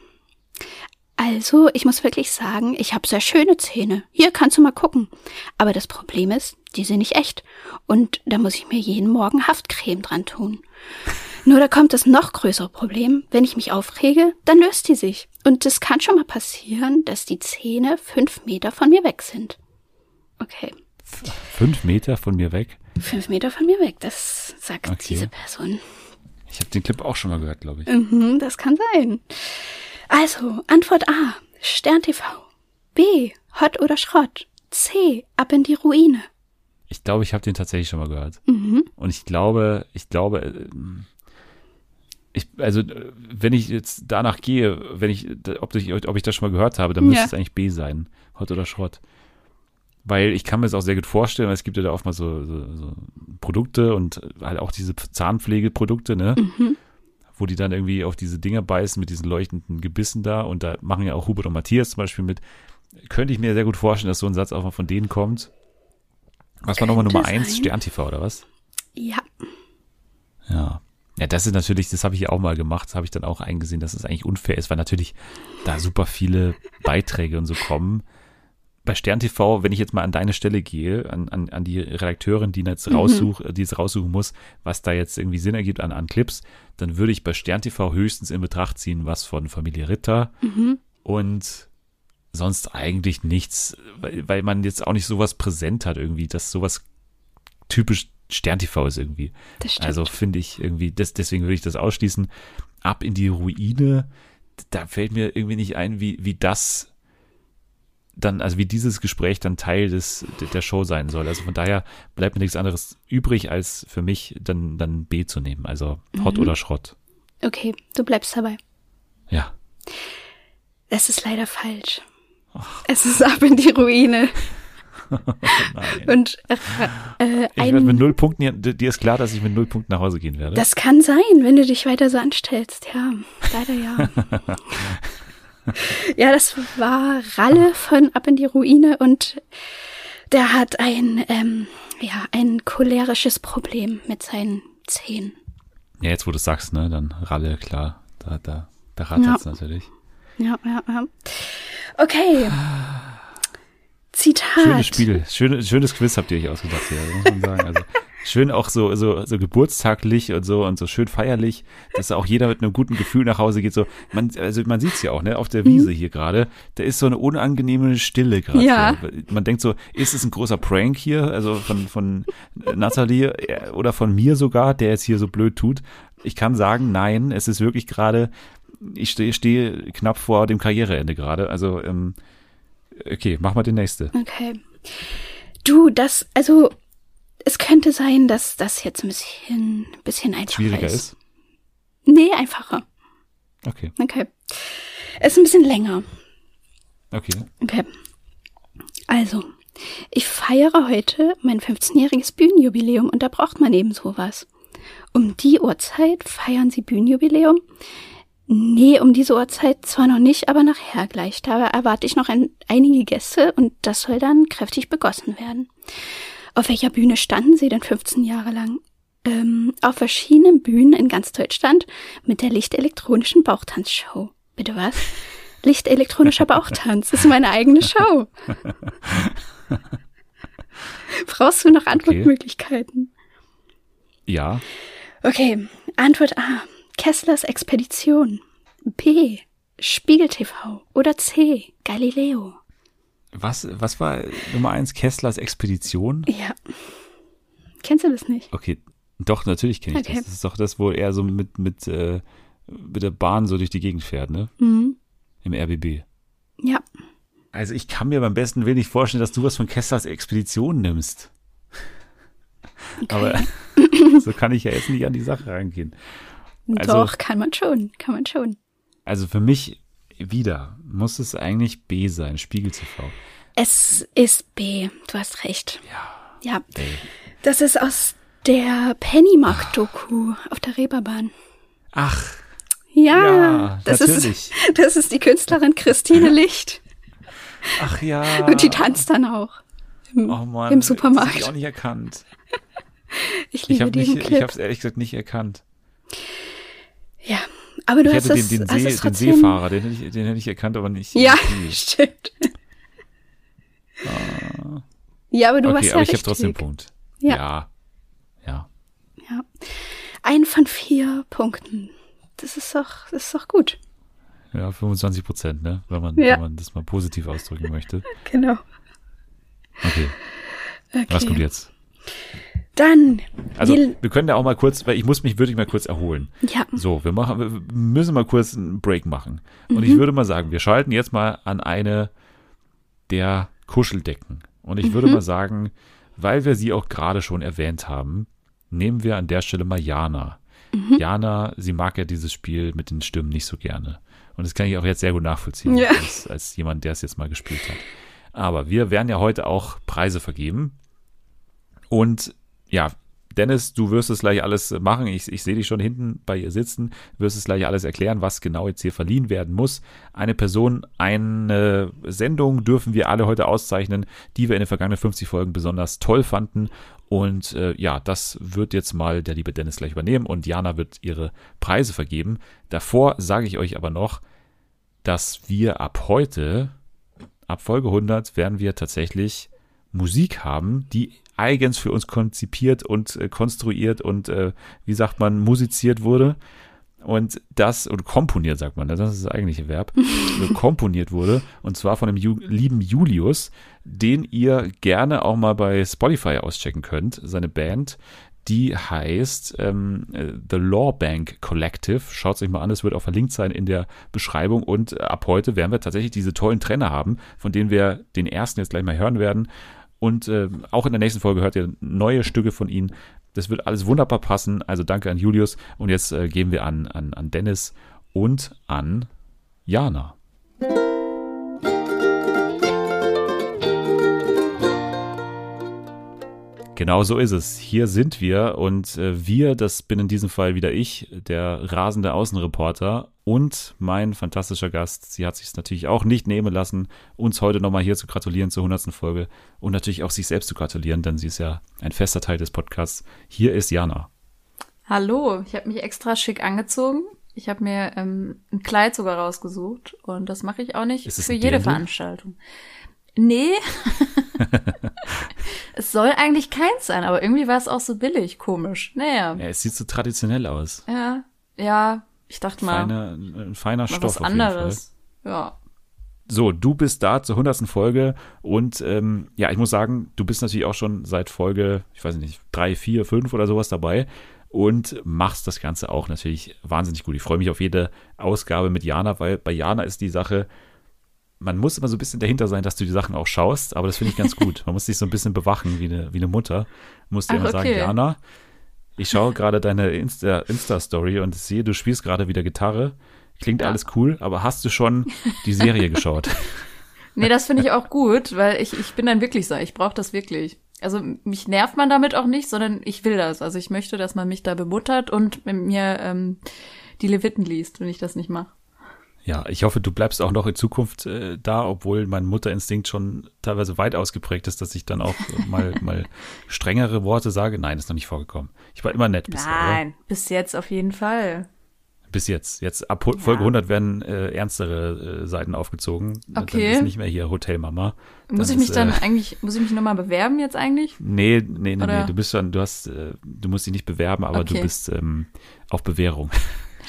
Also, ich muss wirklich sagen, ich habe sehr schöne Zähne. Hier kannst du mal gucken. Aber das Problem ist, die sind nicht echt. Und da muss ich mir jeden Morgen Haftcreme dran tun. Nur da kommt das noch größere Problem. Wenn ich mich aufrege, dann löst die sich. Und es kann schon mal passieren, dass die Zähne fünf Meter von mir weg sind. Okay, Fünf Meter von mir weg. fünf Meter von mir weg, das sagt Okay. diese Person. Ich habe den Clip auch schon mal gehört, glaube ich. Mhm, das kann sein. Also, Antwort A, Stern TV. B, Hot oder Schrott. C, ab in die Ruine. Ich glaube, ich habe den tatsächlich schon mal gehört. Mhm. Und ich glaube, ich glaube, äh, ich, also äh, wenn ich jetzt danach gehe, wenn ich, ob ich, ob ich das schon mal gehört habe, dann müsste Ja. es eigentlich B sein. Hot oder Schrott. Weil ich kann mir das auch sehr gut vorstellen, weil es gibt ja da oft mal so, so, so Produkte und halt auch diese Zahnpflegeprodukte, ne? Mhm. Wo die dann irgendwie auf diese Dinger beißen mit diesen leuchtenden Gebissen da und da machen ja auch Hubert und Matthias zum Beispiel mit. Könnte ich mir sehr gut vorstellen, dass so ein Satz auch mal von denen kommt. Was war nochmal Nummer eins? sein. Stern TV oder was? Ja. Ja. Ja, das ist natürlich, das habe ich ja auch mal gemacht, das habe ich dann auch eingesehen, dass es eigentlich unfair ist, weil natürlich da super viele Beiträge und so kommen. Bei Stern TV, wenn ich jetzt mal an deine Stelle gehe, an, an, an die Redakteurin, die jetzt raussuch, die jetzt raussuchen muss, was da jetzt irgendwie Sinn ergibt an, an Clips, dann würde ich bei Stern TV höchstens in Betracht ziehen, was von Familie Ritter und sonst eigentlich nichts, weil, weil man jetzt auch nicht sowas präsent hat irgendwie, dass sowas typisch Stern TV ist irgendwie. Das stimmt. Also finde ich irgendwie, das, deswegen würde ich das ausschließen. Ab in die Ruine, da fällt mir irgendwie nicht ein, wie, wie das dann, also wie dieses Gespräch dann Teil des, der Show sein soll. Also von daher bleibt mir nichts anderes übrig, als für mich dann, dann B zu nehmen. Also Hot oder Schrott. Okay, du bleibst dabei. Ja. Das ist leider falsch. Es ist ab in die Ruine. Und äh, äh, Ich werde mit null Punkten, dir ist klar, dass ich mit null Punkten nach Hause gehen werde. das kann sein, wenn du dich weiter so anstellst. Ja, leider ja. ja, das war Ralle von Ab in die Ruine und der hat ein, ähm, ja, ein cholerisches Problem mit seinen Zähnen. ja, jetzt wo du es sagst, ne, dann Ralle, klar. Da, da, da rattert's Ja. natürlich. Ja, ja, ja. Okay. Zitat. Schönes Spiel, schönes, schönes Quiz habt ihr euch ausgedacht hier, muss man sagen. Also schön auch so, so, so geburtstaglich und so und so schön feierlich, dass auch jeder mit einem guten Gefühl nach Hause geht. So, man, also man sieht's ja auch, ne, auf der Wiese hier gerade, da ist so eine unangenehme Stille gerade. Ja. Man denkt so, ist es ein großer Prank hier, also von, von Nathalie äh, oder von mir sogar, der jetzt hier so blöd tut. Ich kann sagen, nein, es ist wirklich gerade, ich stehe stehe knapp vor dem Karriereende gerade. Also, ähm, okay, mach mal den nächste. Okay. Du, das, also, es könnte sein, dass das jetzt ein bisschen, bisschen einfacher Schwieriger ist. ist. Nee, einfacher. Okay, Okay. Es ist ein bisschen länger. okay. Okay. Also, ich feiere heute mein 15-jähriges Bühnenjubiläum und da braucht man eben sowas. Um die Uhrzeit feiern Sie Bühnenjubiläum? Nee, um diese Uhrzeit zwar noch nicht, aber nachher gleich. Da erwarte ich noch ein, einige Gäste und das soll dann kräftig begossen werden. Auf welcher Bühne standen Sie denn 15 Jahre lang? Ähm, auf verschiedenen Bühnen in ganz Deutschland mit der lichtelektronischen Bauchtanzshow. Bitte was? Lichtelektronischer Bauchtanz ist meine eigene Show. Brauchst du noch Antwortmöglichkeiten? Ja, Okay, Antwort A. Kesslers Expedition. B. Spiegel TV. Oder C. Galileo. Was, was war Nummer eins? Kesslers Expedition? Ja. Kennst du das nicht? Okay, doch, natürlich kenne ich Okay. das. Das ist doch das, wo er so mit, mit, äh, mit der Bahn so durch die Gegend fährt, ne? Mhm. Im RBB. Ja. Also ich kann mir beim besten Willen nicht vorstellen, dass du was von Kesslers Expedition nimmst. Aber so kann ich ja jetzt nicht an die Sache rangehen. Also- Doch, kann man schon. Kann man schon. Also für mich wieder muss es eigentlich B sein, Spiegel TV. Es ist B. Du hast recht. Ja. Ja. Ey. Das ist aus der Pennymark-Doku auf der Reeperbahn. Ach, Ja, Ja, das, natürlich. ist, das ist die Künstlerin Christine Licht. ach ja. Und die tanzt dann auch im, Oh Mann, im Das hab Supermarkt. ich auch nicht erkannt. Ich Ich liebe habe diesen nicht, ich Clip. habe es ehrlich gesagt nicht erkannt. Aber du ich hast hätte es, den, den, hast See, den. Seefahrer, den hätte, ich, den hätte ich erkannt, aber nicht. Ja, stimmt. Ja, aber du warst okay, ja aber ich habe trotzdem einen Punkt. Ja. ja. Ja. Ja. Ein von vier Punkten. Das ist doch, das ist doch gut. Ja, 25 Prozent, ne? Wenn man, Ja. wenn man das mal positiv ausdrücken möchte. Genau. Okay. Okay. Was kommt jetzt? Dann. Also, wir können ja auch mal kurz, weil ich muss mich wirklich mal kurz erholen. ja. So, wir machen, wir müssen mal kurz einen Break machen. Und Mhm. ich würde mal sagen, wir schalten jetzt mal an eine der Kuscheldecken. Und ich Mhm. würde mal sagen, weil wir sie auch gerade schon erwähnt haben, nehmen wir an der Stelle mal Jana. Mhm. Jana, sie mag ja dieses Spiel mit den Stimmen nicht so gerne. Und das kann ich auch jetzt sehr gut nachvollziehen, Ja. als, als jemand, der es jetzt mal gespielt hat. Aber wir werden ja heute auch Preise vergeben. Und ja, Dennis, du wirst es gleich alles machen. Ich, ich sehe dich schon hinten bei ihr sitzen. Du wirst es gleich alles erklären, was genau jetzt hier verliehen werden muss. Eine Person, eine Sendung dürfen wir alle heute auszeichnen, die wir in den vergangenen 50 Folgen besonders toll fanden. Und äh, ja, das wird jetzt mal der liebe Dennis gleich übernehmen und Jana wird ihre Preise vergeben. Davor sage ich euch aber noch, dass wir ab heute, ab Folge 100, werden wir tatsächlich Musik haben, die eigens für uns konzipiert und äh, konstruiert und, äh, wie sagt man, musiziert wurde. Und das, und komponiert, sagt man, das ist das eigentliche Verb, komponiert wurde. Und zwar von dem Ju lieben Julius, den ihr gerne auch mal bei Spotify auschecken könnt. Seine Band, die heißt ähm, äh, The Law Bank Collective. Schaut es euch mal an, es wird auch verlinkt sein in der Beschreibung. Und ab heute werden wir tatsächlich diese tollen Trainer haben, von denen wir den ersten jetzt gleich mal hören werden. Und äh, auch in der nächsten Folge hört ihr neue Stücke von ihnen. Das wird alles wunderbar passen. Also danke an Julius. Und jetzt äh, geben wir an, an, an Dennis und an Jana. Genau so ist es. Hier sind wir und äh, wir, das bin in diesem Fall wieder ich, der rasende Außenreporter und mein fantastischer Gast. Sie hat sich es natürlich auch nicht nehmen lassen, uns heute nochmal hier zu gratulieren zur 100. Folge und natürlich auch sich selbst zu gratulieren, denn sie ist ja ein fester Teil des Podcasts. Hier ist Jana. Hallo, ich habe mich extra schick angezogen. Ich habe mir ähm, ein Kleid sogar rausgesucht und das mache ich auch nicht für jede? Veranstaltung. Nee. es soll eigentlich keins sein, aber irgendwie war es auch so billig, komisch. Naja, Ja, es sieht so traditionell aus. ja, ja, ich dachte mal, Feiner, ein feiner mal Stoff was anderes. Ja. So, du bist da zur 100. Folge und ähm, ja, ich muss sagen, du bist natürlich auch schon seit Folge, ich weiß nicht, drei, vier, fünf oder sowas dabei und machst das Ganze auch natürlich wahnsinnig gut. Ich freue mich auf jede Ausgabe mit Jana, weil bei Jana ist die Sache, man muss immer so ein bisschen dahinter sein, dass du die Sachen auch schaust, aber das finde ich ganz gut. Man muss sich so ein bisschen bewachen wie eine, wie eine Mutter. Muss dir immer sagen, okay. Jana, ich schaue gerade deine Insta- Insta-Story und sehe, du spielst gerade wieder Gitarre. Klingt Ja. alles cool, aber hast du schon die Serie geschaut? Nee, das finde ich auch gut, weil ich, ich bin dann wirklich so, ich brauche das wirklich. Also mich nervt man damit auch nicht, sondern ich will das. Also ich möchte, dass man mich da bemuttert und mit mir ähm, die Leviten liest, wenn ich das nicht mache. Ja, ich hoffe, du bleibst auch noch in Zukunft äh, da, obwohl mein Mutterinstinkt schon teilweise weit ausgeprägt ist, dass ich dann auch mal, mal strengere Worte sage. Nein, ist noch nicht vorgekommen. Ich war immer nett bisher. oder? Nein, bis jetzt auf jeden Fall. Bis jetzt. Jetzt ab Ho- Folge 100 werden äh, ernstere äh, Seiten aufgezogen. Okay. Dann ist nicht mehr hier Hotelmama. Muss Dann ich mich ist, dann Äh, eigentlich, muss ich mich nochmal bewerben jetzt eigentlich? nee, nee, nee, Oder- nee. Du bist schon, du hast, äh, du musst dich nicht bewerben, aber du Okay. bist ähm, auf Bewährung.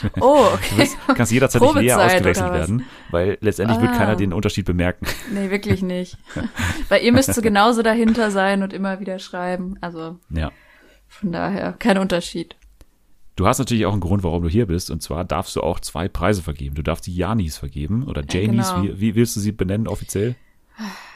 Oh, Du okay. bist, kannst jederzeit nicht leer ausgewechselt werden, weil letztendlich wird Ah. keiner den Unterschied bemerken. Nee, wirklich nicht. Weil ihr müsst so genauso dahinter sein und immer wieder schreiben. Also Ja. von daher, kein Unterschied. Du hast natürlich auch einen Grund, warum du hier bist. Und zwar darfst du auch zwei Preise vergeben. Du darfst die Janis vergeben oder Jamies. genau. Wie, wie willst du sie benennen offiziell?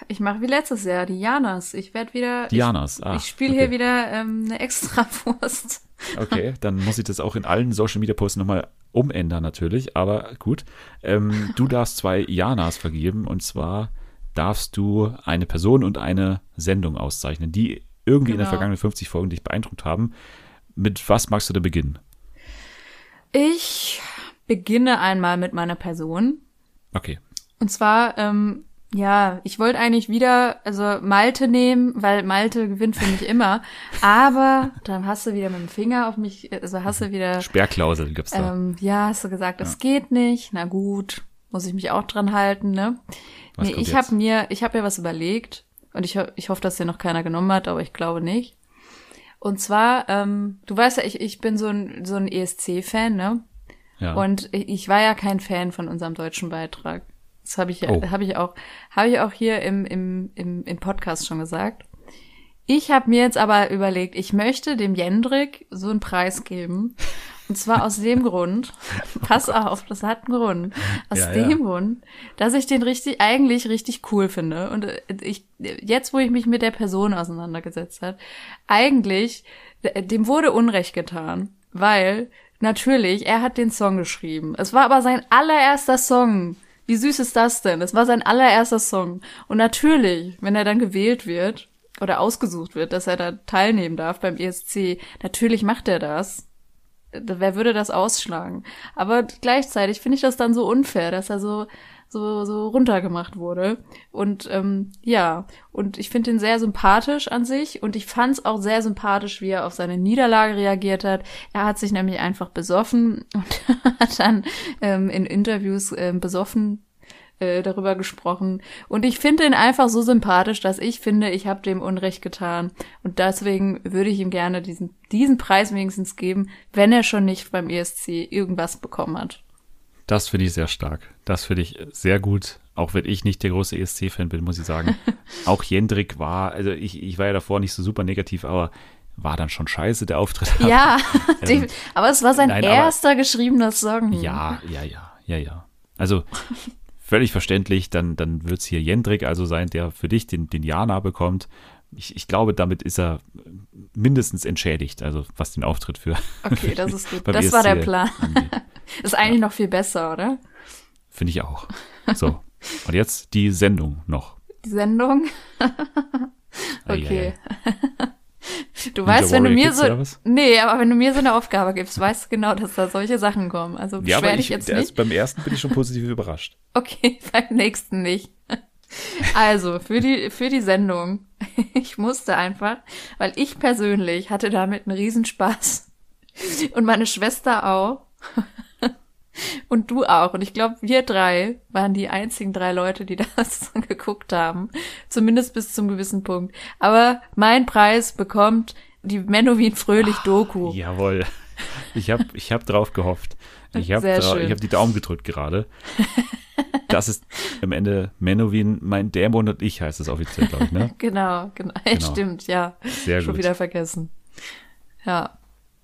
Ich mache wie letztes Jahr, die Janas. Ich werde wieder. Die Janas, Ich, ah, ich spiele okay. hier wieder ähm, eine Extrawurst. Okay, dann muss ich das auch in allen Social Media Posts nochmal umändern natürlich. Aber gut. Ähm, du darfst zwei Janas vergeben. Und zwar darfst du eine Person und eine Sendung auszeichnen, die irgendwie in den Genau. vergangenen 50 Folgen dich beeindruckt haben. Mit was magst du denn beginnen? Ich beginne einmal mit meiner Person. Okay. Und zwar, ähm, ja, ich wollte eigentlich wieder, also Malte nehmen, weil Malte gewinnt für mich immer. Aber dann hast du wieder mit dem Finger auf mich, also hast du wieder, Sperrklausel gibt's da. ähm, ja, hast du gesagt, das geht nicht. Na gut, muss ich mich auch dran halten, ne? Was nee, ich habe mir, ich habe mir was überlegt und ich, ich hoffe, dass dir noch keiner genommen hat, aber ich glaube nicht. Und zwar, ähm, du weißt ja, ich, ich bin so ein, so ein ESC-Fan, ne? ja. Und ich war ja kein Fan von unserem deutschen Beitrag. Das habe ich, ja Oh. habe ich auch, habe ich auch hier im, im, im, im Podcast schon gesagt. Ich habe mir jetzt aber überlegt, ich möchte dem Jendrik so einen Preis geben. Und zwar aus dem Grund, pass auf, das hat einen Grund. Aus Ja, ja. dem Grund, dass ich den richtig, eigentlich richtig cool finde. Und äh, ich, jetzt, wo ich mich mit der Person auseinandergesetzt hat, eigentlich, äh, dem wurde Unrecht getan. Weil, natürlich, er hat den Song geschrieben. Es war aber sein allererster Song, Wie süß ist das denn? Das war sein allererster Song. Und natürlich, wenn er dann gewählt wird oder ausgesucht wird, dass er da teilnehmen darf beim ESC, natürlich macht er das. Wer würde das ausschlagen? Aber gleichzeitig finde ich das dann so unfair, dass er so so, so runtergemacht wurde. Und ähm, ja, und ich finde ihn sehr sympathisch an sich und ich fand es auch sehr sympathisch, wie er auf seine Niederlage reagiert hat. Er hat sich nämlich einfach besoffen und hat dann ähm, in Interviews ähm, besoffen äh, darüber gesprochen. Und ich finde ihn einfach so sympathisch, dass ich finde, ich habe dem Unrecht getan. Und deswegen würde ich ihm gerne diesen, diesen Preis wenigstens geben, wenn er schon nicht beim ESC irgendwas bekommen hat. Das finde ich sehr stark. Das finde ich sehr gut. Auch wenn ich nicht der große ESC-Fan bin, muss ich sagen. auch Jendrik war, also ich, ich war ja davor nicht so super negativ, aber war dann schon scheiße, der Auftritt. Ja, Ähm, aber es war sein nein, aber- erster geschriebener Song. Ja, ja, ja, ja, ja. Also völlig verständlich, dann, dann wird es hier Jendrik also sein, der für dich den, den Jana bekommt. Ich, ich glaube, damit ist er mindestens entschädigt, also was den Auftritt für. Okay, das ist gut. Das war der ESC Plan. Ist eigentlich noch viel besser, oder? Finde ich auch. So. Und jetzt die Sendung noch. Die Sendung. Okay. Du Ninja weißt, wenn du mir Kids so. Nee, aber wenn du mir so eine Aufgabe gibst, weißt du genau, dass da solche Sachen kommen. Also Ja, beschwer aber dich ich, jetzt der nicht. beim ersten bin ich schon positiv überrascht. Okay, beim nächsten nicht. Also, für die, für die Sendung. Ich musste einfach, weil ich persönlich hatte damit einen Riesenspaß. Und meine Schwester auch. Und du auch. Und ich glaube, wir drei waren die einzigen drei Leute, die das geguckt haben. Zumindest bis zum gewissen Punkt. Aber mein Preis bekommt die Menowin Fröhlich Doku. Jawohl. Ich habe ich hab drauf gehofft. Ich habe hab die Daumen gedrückt gerade. Das ist am Ende Menowin, mein Dämon und ich heißt es offiziell, glaube ich, ne? Genau, genau. Genau. Stimmt, ja. Sehr Schon gut. wieder vergessen. Ja.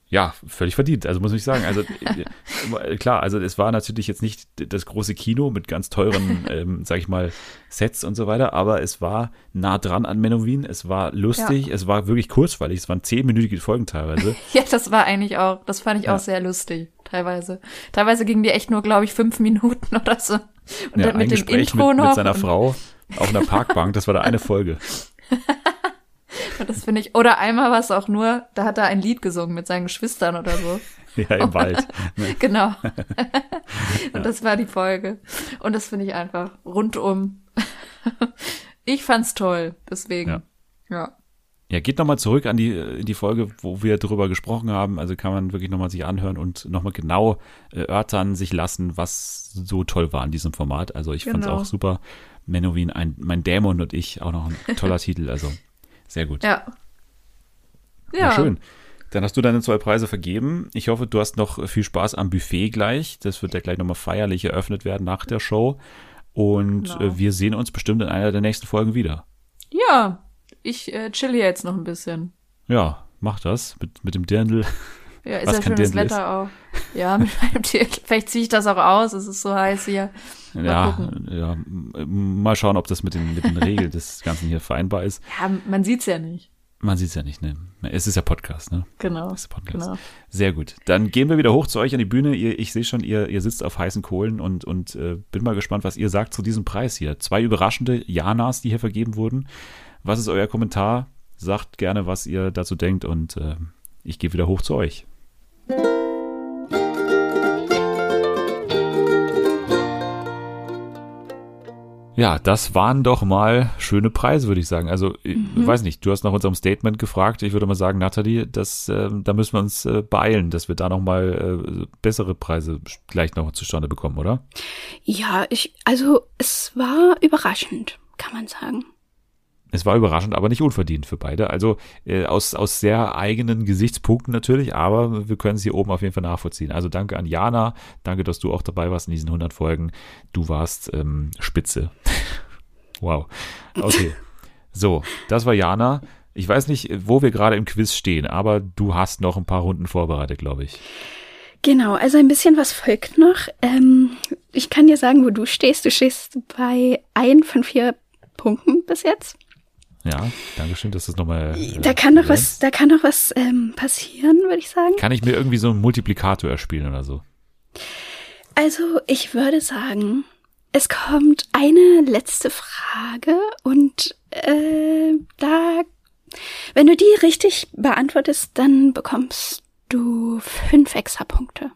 Ja, völlig verdient. Also muss ich sagen. Also äh, klar, also es war natürlich jetzt nicht das große Kino mit ganz teuren, ähm, sag ich mal, Sets und so weiter, aber es war nah dran an Menowin. Es war lustig, Ja. es war wirklich kurzweilig. Es waren zehnminütige Folgen teilweise. Ja, das war eigentlich auch, das fand ich Ja. auch sehr lustig, teilweise. Teilweise gingen die echt nur, glaube ich, fünf Minuten oder so. Und ja, dann mit dem Gespräch Intro mit, noch. mit seiner Frau auf einer Parkbank. Das war da eine Folge. Das finde ich, oder einmal war es auch nur, da hat er ein Lied gesungen mit seinen Geschwistern oder so. Ja, im Wald. genau. Und das war die Folge. Und das finde ich einfach rundum. ich fand's toll, deswegen. Ja. ja. Ja, geht nochmal zurück an die, in die Folge, wo wir drüber gesprochen haben. Also kann man wirklich nochmal sich anhören und nochmal genau äh, örtern, sich lassen, was so toll war in diesem Format. Also ich fand's Genau. auch super. Menowin, ein, mein Dämon und ich, auch noch ein toller Titel. Also sehr gut. Ja. Ja. schön. Dann hast du deine zwei Preise vergeben. Ich hoffe, du hast noch viel Spaß am Buffet gleich. Das wird ja gleich nochmal feierlich eröffnet werden nach der Show. Und Genau. äh, wir sehen uns bestimmt in einer der nächsten Folgen wieder. Ja. Ich äh, chill hier jetzt noch ein bisschen. Ja, mach das mit, mit dem Dirndl. Ja, ist Was ja schönes Wetter auch. Ja, mit meinem Tier. Vielleicht ziehe ich das auch aus. Es ist so heiß hier. Mal Ja, gucken. ja, mal schauen, ob das mit den, mit den Regeln des Ganzen hier vereinbar ist. Ja, man sieht's ja nicht. Man sieht es ja nicht, ne? Es ist ja Podcast, ne? Genau. Es ist Podcast. genau. Sehr gut. Dann gehen wir wieder hoch zu euch an die Bühne. Ihr, ich sehe schon, ihr, ihr sitzt auf heißen Kohlen und, und äh, bin mal gespannt, was ihr sagt zu diesem Preis hier. Zwei überraschende Janas, die hier vergeben wurden. Was ist euer Kommentar? Sagt gerne, was ihr dazu denkt und äh, ich gehe wieder hoch zu euch. Ja, das waren doch mal schöne Preise, würde ich sagen. Also, ich Mhm. weiß nicht, du hast nach unserem Statement gefragt. Ich würde mal sagen, Nathalie, das, äh, da müssen wir uns äh, beeilen, dass wir da noch mal äh, bessere Preise gleich noch zustande bekommen, oder? Ja, ich, also es war überraschend, kann man sagen. Es war überraschend, aber nicht unverdient für beide. Also äh, aus, aus sehr eigenen Gesichtspunkten natürlich, aber wir können es hier oben auf jeden Fall nachvollziehen. Also danke an Jana, danke, dass du auch dabei warst in diesen 100 Folgen. Du warst ähm, Spitze. wow. Okay. So, das war Jana. Ich weiß nicht, wo wir gerade im Quiz stehen, aber du hast noch ein paar Runden vorbereitet, glaube ich. Genau, also ein bisschen was folgt noch. Ähm, ich kann dir sagen, wo du stehst. Du stehst bei ein von vier Punkten bis jetzt. Ja, danke schön, dass das nochmal. Äh, Da kann noch was, da kann noch was ähm, passieren, würde ich sagen. Kann ich mir irgendwie so einen Multiplikator erspielen oder so? Also ich würde sagen, Es kommt eine letzte Frage und äh, da, wenn du die richtig beantwortest, dann bekommst du fünf extra Punkte.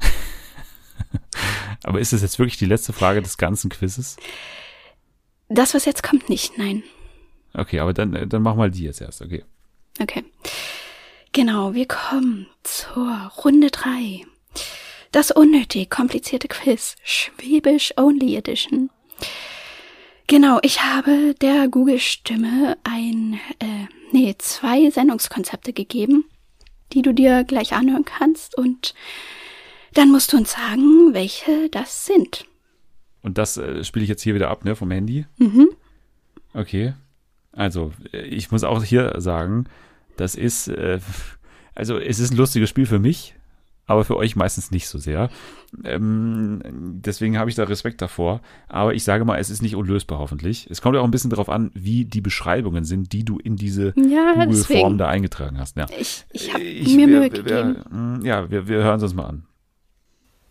Aber ist das jetzt wirklich die letzte Frage des ganzen Quizzes? Das, was jetzt kommt, nicht, nein. Okay, aber dann, dann mach mal die jetzt erst, okay. Okay. Genau, wir kommen zur Runde drei. Das unnötig komplizierte Quiz, Schwäbisch Only Edition. Genau, ich habe der Google-Stimme ein, äh, nee, zwei Sendungskonzepte gegeben, die du dir gleich anhören kannst und dann musst du uns sagen, welche das sind. Und das äh, spiele ich jetzt hier wieder ab, ne, vom Handy? Mhm. Okay. Also, äh, ich muss auch hier sagen, das ist, äh, also es ist ein lustiges Spiel für mich, aber für euch meistens nicht so sehr. Ähm, deswegen habe ich da Respekt davor. Aber ich sage mal, es ist nicht unlösbar hoffentlich. Es kommt ja auch ein bisschen darauf an, wie die Beschreibungen sind, die du in diese Ja, Google-Form da eingetragen hast. Ja. Ich, ich habe mir Mühe gegeben. wir- Ja, wir, wir hören es uns mal an.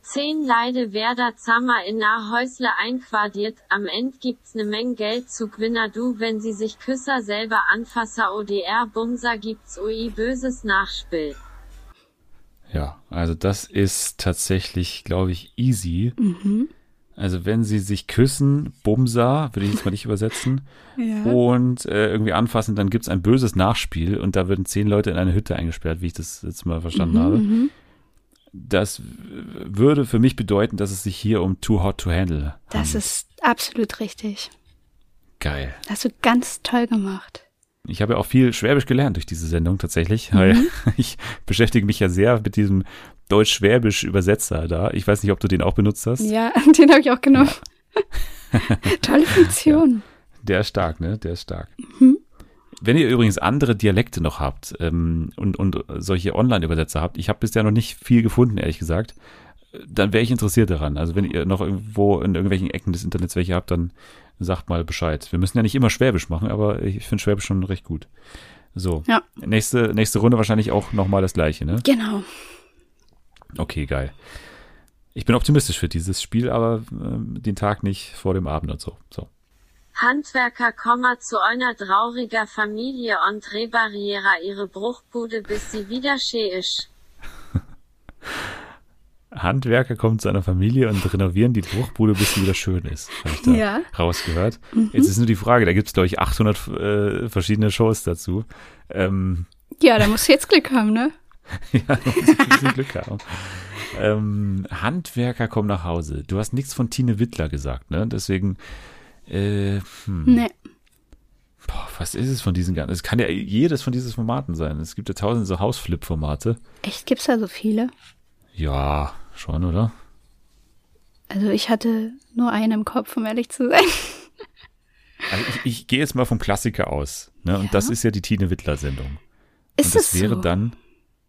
Zehn Leide werder Zammer in a Häusle einquartiert, am End gibt's ne Menge Geld zu Gwinner du, wenn sie sich Küsser selber anfasser ODR Bumser gibt's ui böses Nachspiel. Ja, also das ist tatsächlich, glaube ich, easy. Mhm. Also wenn sie sich küssen, Bumser, würde ich jetzt mal nicht übersetzen, Ja. und äh, irgendwie anfassen, dann gibt's ein böses Nachspiel und da würden zehn Leute in eine Hütte eingesperrt, wie ich das jetzt mal verstanden habe. Das würde für mich bedeuten, dass es sich hier um Too Hot to Handle Das handelt. ist absolut richtig. Geil. Das hast du ganz toll gemacht. Ich habe ja auch viel Schwäbisch gelernt durch diese Sendung tatsächlich, Mhm. ich beschäftige mich ja sehr mit diesem deutsch-schwäbisch Übersetzer da. Ich weiß nicht, ob du den auch benutzt hast. Ja, den habe ich auch genommen. Tolle Funktion. Der ist stark, ne? Der ist stark. Mhm. Wenn ihr übrigens andere Dialekte noch habt ähm, und, und solche Online-Übersetzer habt, ich habe bisher noch nicht viel gefunden, ehrlich gesagt, dann wäre ich interessiert daran. Also wenn ihr noch irgendwo in irgendwelchen Ecken des Internets welche habt, dann sagt mal Bescheid. Wir müssen ja nicht immer Schwäbisch machen, aber ich finde Schwäbisch schon recht gut. So, Ja. nächste, nächste Runde wahrscheinlich auch nochmal das gleiche, ne? Genau. Okay, geil. Ich bin optimistisch für dieses Spiel, aber ähm, den Tag nicht vor dem Abend und so. So. Handwerker komma zu einer trauriger Familie und repariera ihre Bruchbude bis sie wieder schee isch. Handwerker kommen zu einer Familie und renovieren die Bruchbude, bis sie wieder schön ist. Habe ich da Ja. rausgehört. Mhm. Jetzt ist nur die Frage, da gibt es, glaube ich, 800 äh, verschiedene Shows dazu. Ähm, Ja, da musst du jetzt Glück haben, ne? ja, da muss ich ein bisschen Glück haben. Ähm, Handwerker kommen nach Hause. Du hast nichts von Tine Wittler gesagt, ne? Deswegen, äh, hm. Nee. Boah, was ist es von diesen ganzen? Es kann ja jedes von diesen Formaten sein. Es gibt ja tausende so Hausflip-Formate. Echt, gibt's da so viele? Ja, schon, oder? Also ich hatte nur einen im Kopf, um ehrlich zu sein. Also ich, ich gehe jetzt mal vom Klassiker aus. Ne? Und das ist ja die Tine Wittler-Sendung. Ist Und das es wäre so? dann,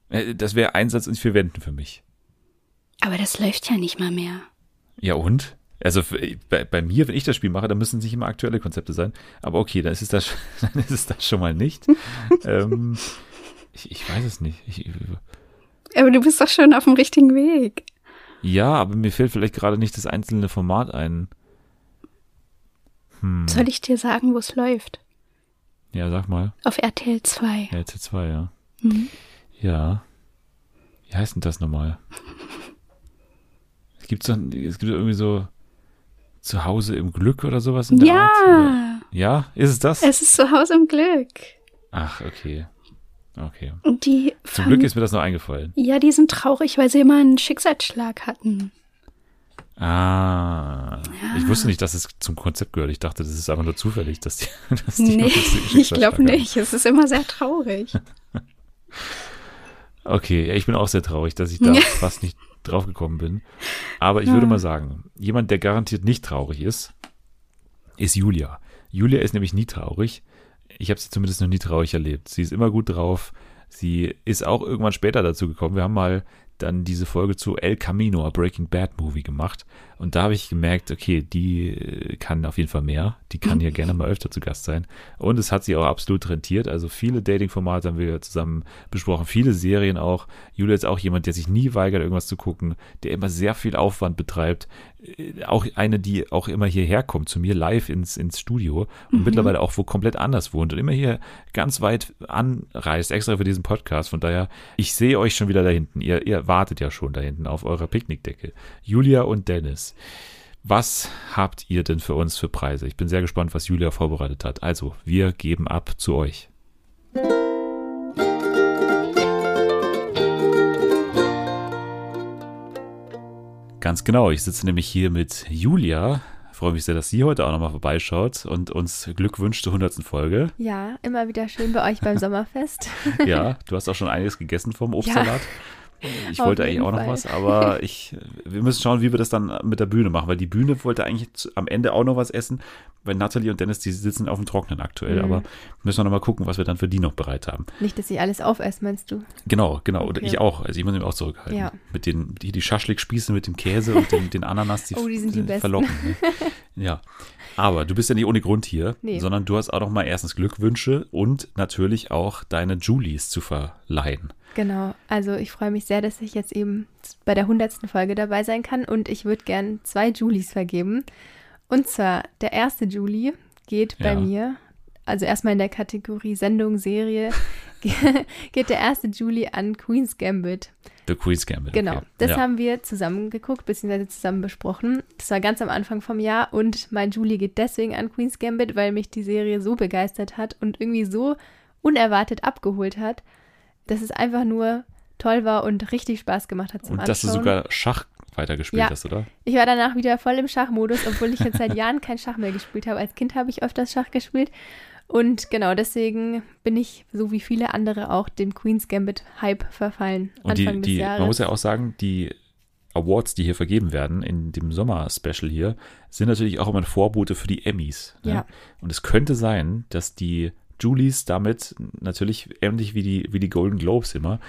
äh, das wäre Einsatz in vier Wänden für mich. Aber das läuft ja nicht mal mehr. Ja und? Also für, bei, bei mir, wenn ich das Spiel mache, dann müssen es nicht immer aktuelle Konzepte sein. Aber okay, dann ist es das, dann ist es das schon mal nicht. ähm, ich, ich weiß es nicht. Ich, Aber du bist doch schon auf dem richtigen Weg. ja, aber mir fällt vielleicht gerade nicht das einzelne Format ein. Hm. Soll ich dir sagen, wo es läuft? Ja, sag mal. Auf RTL 2. Ja, T2, ja. Mhm. Ja. Wie heißt denn das nochmal? Es gibt, so, es gibt irgendwie so Zuhause im Glück oder sowas in der Ja. Art. Oder? Ja, ist es das? Es ist zu Hause im Glück. Ach, okay. Okay. Und die Zum Glück ist mir das noch eingefallen. Ja, die sind traurig, weil sie immer einen Schicksalsschlag hatten. Ah. Ich wusste nicht, dass es zum Konzept gehört. Ich dachte, das ist einfach nur zufällig, dass die, dass die Nee, ich glaube nicht. Es ist immer sehr traurig. Okay, ja, ich bin auch sehr traurig, dass ich da Ja. fast nicht drauf gekommen bin. Aber ich würde Ja. mal sagen, jemand, der garantiert nicht traurig ist, ist Julia. Julia ist nämlich nie traurig. Ich habe sie zumindest noch nie traurig erlebt. Sie ist immer gut drauf. Sie ist auch irgendwann später dazu gekommen. Wir haben mal dann diese Folge zu El Camino, a Breaking Bad Movie gemacht. Und da habe ich gemerkt, okay, die äh, kann auf jeden Fall mehr. Die kann hier gerne mal öfter zu Gast sein. Und es hat sie auch absolut rentiert. Also viele Dating-Formate haben wir zusammen besprochen, viele Serien auch. Julia ist auch jemand, der sich nie weigert, irgendwas zu gucken, der immer sehr viel Aufwand betreibt. Äh, Auch eine, die auch immer hierher kommt, zu mir live ins, ins Studio und Mhm. mittlerweile auch wo komplett anders wohnt und immer hier ganz weit anreist, extra für diesen Podcast. Von daher, ich sehe euch schon wieder da hinten. Ihr, ihr wartet ja schon da hinten auf eurer Picknickdecke. Julia und Dennis. Was habt ihr denn für uns für Preise? Ich bin sehr gespannt, was Julia vorbereitet hat. Also, wir geben ab zu euch. Ganz genau, ich sitze nämlich hier mit Julia. Freue mich sehr, dass sie heute auch nochmal vorbeischaut und uns Glück wünscht zur 100. Folge. Ja, immer wieder schön bei euch beim Sommerfest. Ja, du hast auch schon einiges gegessen vom Obstsalat. Ich auf wollte eigentlich auch noch Fall. was, aber ich, wir müssen schauen, wie wir das dann mit der Bühne machen, weil die Bühne wollte eigentlich am Ende auch noch was essen, weil Nathalie und Dennis, die sitzen auf dem Trocknen aktuell, Mhm. aber müssen wir noch mal gucken, was wir dann für die noch bereit haben. Nicht, dass ich alles aufesse, meinst du? Genau, genau, und Okay. ich auch, also ich muss mich auch zurückhalten. Ja. Mit den, die, die Schaschlik-Spieße mit dem Käse und den, den Ananas, die, Oh, die sind die äh, besten. verlocken. Ne? Ja, aber du bist ja nicht ohne Grund hier, Nee. sondern du hast auch noch mal erstens Glückwünsche und natürlich auch deine Julies zu verleihen. Genau, also ich freue mich sehr, dass ich jetzt eben bei der 100. Folge dabei sein kann und ich würde gern zwei Julies vergeben. Und zwar der erste Julie geht bei Ja. mir, also erstmal in der Kategorie Sendung, Serie, geht der erste Julie an Queen's Gambit. The Queen's Gambit. Genau, okay. das ja. haben wir zusammen geguckt, beziehungsweise zusammen besprochen. Das war ganz am Anfang vom Jahr und mein Julie geht deswegen an Queen's Gambit, weil mich die Serie so begeistert hat und irgendwie so unerwartet abgeholt hat, dass es einfach nur toll war und richtig Spaß gemacht hat zum Und dass du Anschauen. sogar Schach weitergespielt Ja. hast, oder? Ich war danach wieder voll im Schachmodus, obwohl ich jetzt seit Jahren kein Schach mehr gespielt habe. Als Kind habe ich öfters Schach gespielt. Und genau deswegen bin ich, so wie viele andere auch, dem Queen's Gambit-Hype verfallen. Und die, des die, Jahres. man muss ja auch sagen, die Awards, die hier vergeben werden in dem Sommer-Special hier, sind natürlich auch immer ein Vorbote für die Emmys. Ne? Ja. Und es könnte sein, dass die Julies damit natürlich ähnlich wie die, wie die Golden Globes immer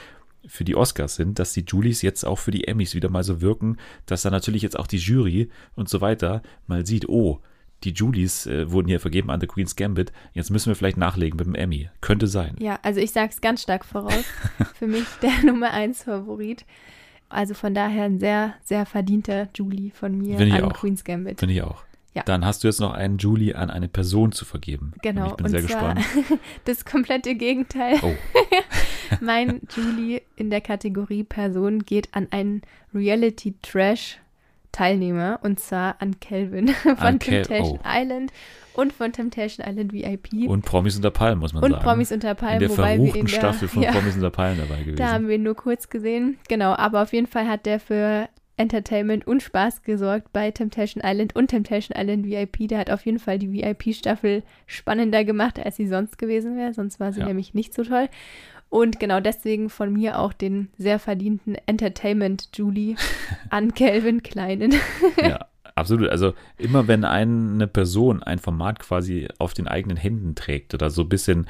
für die Oscars sind, dass die Julies jetzt auch für die Emmys wieder mal so wirken, dass da natürlich jetzt auch die Jury und so weiter mal sieht, oh, die Julies äh, wurden hier vergeben an The Queen's Gambit, jetzt müssen wir vielleicht nachlegen mit dem Emmy. Könnte sein. Ja, also ich sage es ganz stark voraus. Für mich der Nummer 1 Favorit. Also von daher ein sehr, sehr verdienter Julie von mir Finde ich an auch. Queen's Gambit. Finde ich auch. Ja. Dann hast du jetzt noch einen Julie an eine Person zu vergeben. Genau, Und ich bin sehr zwar gespannt. das komplette Gegenteil. Oh. mein Julie in der Kategorie Person geht an einen Reality-Trash-Teilnehmer und zwar an Calvin von An Temptation oh. Island und von Temptation Island VIP. Und Promis unter Palmen, muss man Und sagen. Promis unter Palmen, In der wobei wir verruchten in der- Staffel von ja. Promis unter Palmen dabei gewesen. Da haben wir ihn nur kurz gesehen. Genau, aber auf jeden Fall hat der für Entertainment und Spaß gesorgt bei Temptation Island und Temptation Island VIP. Der hat auf jeden Fall die VIP-Staffel spannender gemacht, als sie sonst gewesen wäre. Sonst war sie Ja. nämlich nicht so toll. Und genau deswegen von mir auch den sehr verdienten Entertainment-Julie an Calvin Kleinen. ja, absolut. Also immer wenn eine Person ein Format quasi auf den eigenen Händen trägt oder so ein bisschen,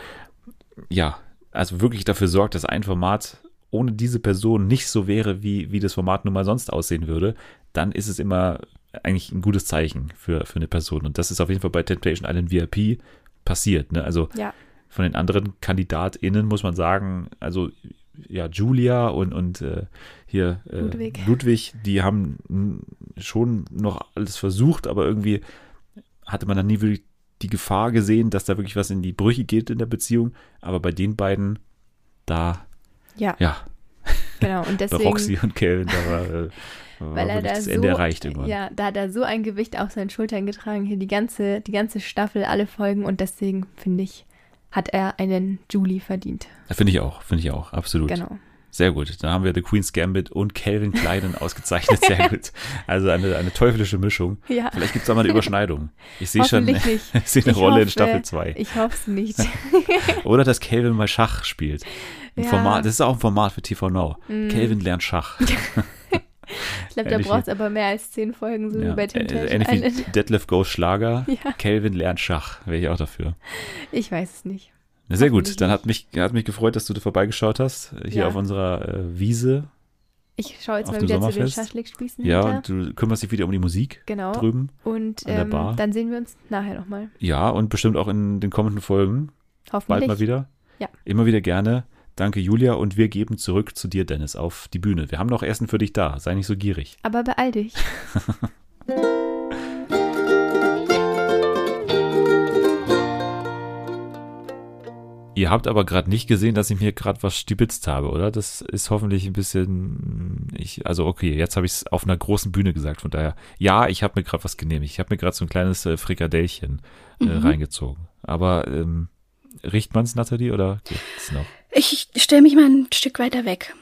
ja, also wirklich dafür sorgt, dass ein Format ohne diese Person nicht so wäre, wie, wie das Format nun mal sonst aussehen würde, dann ist es immer eigentlich ein gutes Zeichen für, für eine Person. Und das ist auf jeden Fall bei Temptation Island VIP passiert. Ne? Also Ja. von den anderen KandidatInnen muss man sagen, also ja, Julia und, und äh, hier äh, Ludwig. Ludwig, die haben schon noch alles versucht, aber irgendwie hatte man dann nie wirklich die Gefahr gesehen, dass da wirklich was in die Brüche geht in der Beziehung. Aber bei den beiden, da, Ja. ja, Genau, und deswegen. Roxy und Calvin, da war, äh, weil er da das so, Ende erreicht irgendwann. Ja, da hat er so ein Gewicht auf seinen Schultern getragen, hier die ganze, die ganze Staffel, alle Folgen und deswegen finde ich, hat er einen Julie verdient. Finde ich auch, finde ich auch, absolut. Genau. Sehr gut. Dann haben wir The Queen's Gambit und Calvin Kleinen ausgezeichnet. Sehr gut. Also eine, eine teuflische Mischung. Ja. Vielleicht gibt es da mal eine Überschneidung. Ich sehe schon ich sehe eine Ich Rolle in hoffe- Staffel 2. Ich hoffe es nicht. Oder dass Calvin mal Schach spielt. Ein Ja. Format, das ist auch ein Format für TV Now. Mm. Calvin lernt Schach. Ich glaube, da braucht es aber mehr als zehn Folgen, so Ja, wie bei äh, Temptation Ähnlich wie Detlef Goes Schlager. Ja. Calvin lernt Schach. Wäre ich auch dafür. Ich weiß es nicht. Sehr gut. Dann hat mich, hat mich gefreut, dass du da vorbeigeschaut hast. Hier Ja. auf unserer äh, Wiese. Ich schaue jetzt mal wieder zu den? Schaschlik-Spießen Ja, hinter. und du kümmerst dich wieder um die Musik Genau. drüben. Und ähm, Bar. dann sehen wir uns nachher nochmal. Ja, und bestimmt auch in den kommenden Folgen. Hoffentlich. Bald mal wieder. Ja. Immer wieder gerne. Danke, Julia. Und wir geben zurück zu dir, Dennis, auf die Bühne. Wir haben noch Essen für dich da. Sei nicht so gierig. Aber beeil dich. Ihr habt aber gerade nicht gesehen, dass ich mir gerade was stibitzt habe, oder? Das ist hoffentlich ein bisschen. Ich, also okay, jetzt habe ich es auf einer großen Bühne gesagt. Von daher, ja, ich habe mir gerade was genehmigt. Ich habe mir gerade so ein kleines äh, Frikadellchen äh, Mhm. reingezogen. Aber ähm, riecht man es, Nathalie, oder geht's noch? Ich stelle mich mal ein Stück weiter weg.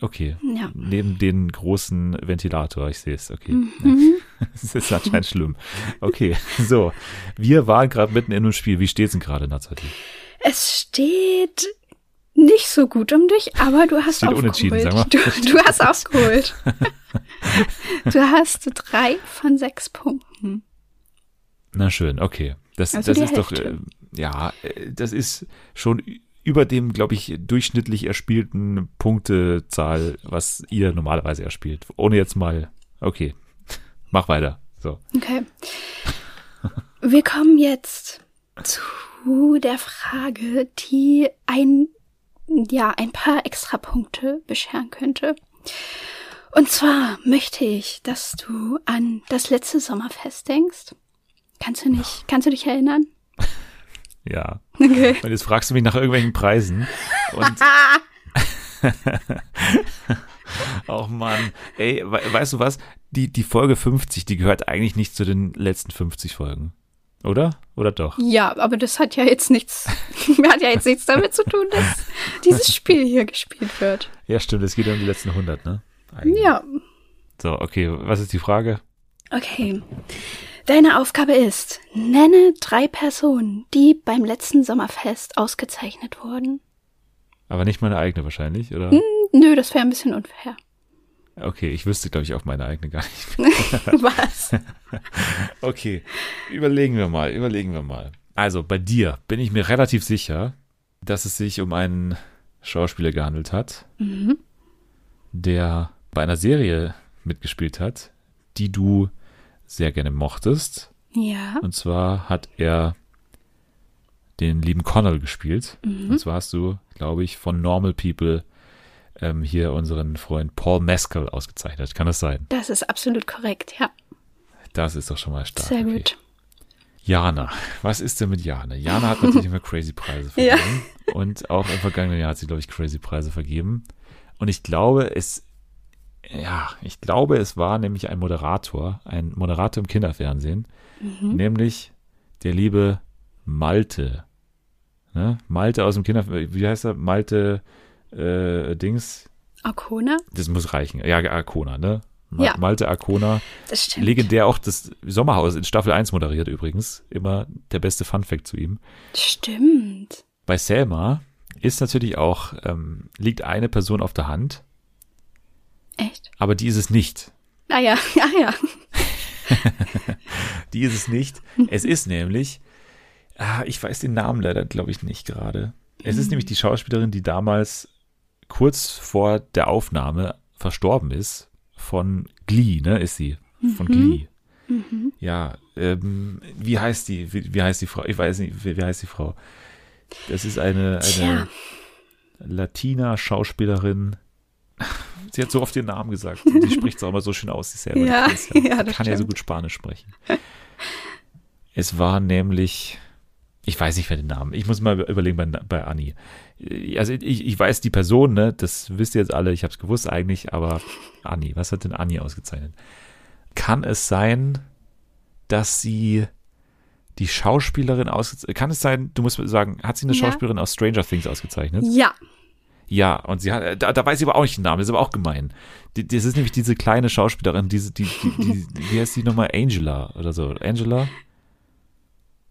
Okay. Ja. Neben den großen Ventilator, ich sehe es, okay. Mhm. Das ist anscheinend schlimm. Okay, so. Wir waren gerade mitten in einem Spiel. Wie steht's denn gerade, Nathalie? Es steht nicht so gut um dich, aber du hast aufgeholt. unentschieden, sag mal. Du, du hast aufgeholt. du hast drei von sechs Punkten. Na schön, okay. Das, Also das ist doch, Hälfte. äh, ja, äh, das ist schon über dem, glaube ich, durchschnittlich erspielten Punktezahl, was ihr normalerweise erspielt. Ohne jetzt mal, okay, mach weiter. So. Okay. Wir kommen jetzt zu der Frage, die ein, ja, ein paar Extrapunkte bescheren könnte. Und zwar möchte ich, dass du an das letzte Sommerfest denkst. Kannst du nicht, kannst du dich erinnern? Ja. Okay. Und jetzt fragst du mich nach irgendwelchen Preisen. Und Oh Mann. Ey, we weißt du was? Die, die Folge 50, die gehört eigentlich nicht zu den letzten 50 Folgen. Oder? Oder doch? Ja, aber das hat ja jetzt nichts, hat ja jetzt nichts damit zu tun, dass dieses Spiel hier gespielt wird. Ja, stimmt. Es geht um die letzten 100, ne? Eigentlich. Ja, So, okay. Was ist die Frage? okay. Deine Aufgabe ist, nenne drei Personen, die beim letzten Sommerfest ausgezeichnet wurden. Aber nicht meine eigene wahrscheinlich, oder? Hm, nö, das wäre ein bisschen unfair. Okay, ich wüsste, glaube ich, auch meine eigene gar nicht. Was? Okay, überlegen wir mal, überlegen wir mal. Also, bei dir bin ich mir relativ sicher, dass es sich um einen Schauspieler gehandelt hat, Mhm. der bei einer Serie mitgespielt hat, die du sehr gerne mochtest. Ja. Und zwar hat er den lieben Connell gespielt. Mhm. Und zwar hast du, glaube ich, von Normal People ähm, hier unseren Freund Paul Mescal ausgezeichnet. Kann das sein? Das ist absolut korrekt, ja. Das ist doch schon mal stark. Sehr okay. gut. Jana, was ist denn mit Jana? Jana hat natürlich immer Crazy Preise Ja. vergeben. Und auch im vergangenen Jahr hat sie, glaube ich, Crazy Preise vergeben. Und ich glaube, es, ja, ich glaube, es war nämlich ein Moderator, ein Moderator im Kinderfernsehen, Mhm. nämlich der liebe Malte. Ne? Malte aus dem Kinderfernsehen, wie heißt er? Malte äh, Dings. Arcona? Das muss reichen. Ja, Arcona, ne? Ma Ja. Malte Arcona. Das stimmt. Legendär auch das Sommerhaus in Staffel 1 moderiert übrigens. Immer der beste Funfact zu ihm. Stimmt. Bei Selma ist natürlich auch, ähm, liegt eine Person auf der Hand, Echt? aber die ist es nicht. Ah ja, ja, ja. Die ist es nicht. Es ist nämlich, ah, ich weiß den Namen leider, glaube ich, nicht gerade. Es ist Mhm. nämlich die Schauspielerin, die damals kurz vor der Aufnahme verstorben ist. Von Glee, ne, ist sie. Von Mhm. Glee. Mhm. Ja, ähm, wie heißt die, wie, wie heißt die Frau? Ich weiß nicht, wie, wie heißt die Frau? Das ist eine, eine Latina-Schauspielerin. Sie hat so oft ihren Namen gesagt. Und Die spricht es auch immer so schön aus, sie selber. Ja, ja, das kann ja so stimmt. gut Spanisch sprechen. Es war nämlich, ich weiß nicht mehr den Namen. Ich muss mal überlegen bei, bei Anni. Also ich, ich weiß die Person, ne? Das wisst ihr jetzt alle. Ich habe es gewusst eigentlich, aber Anni, was hat denn Anni ausgezeichnet? Kann es sein, dass sie die Schauspielerin ausgezeichnet? Kann es sein, du musst sagen, hat sie eine Ja. Schauspielerin aus Stranger Things ausgezeichnet? Ja. Ja, und sie hat, da, da weiß ich aber auch nicht den Namen, das ist aber auch gemein. Die, das ist nämlich diese kleine Schauspielerin, diese, die, die, die, wie heißt die nochmal? Angela oder so. Angela?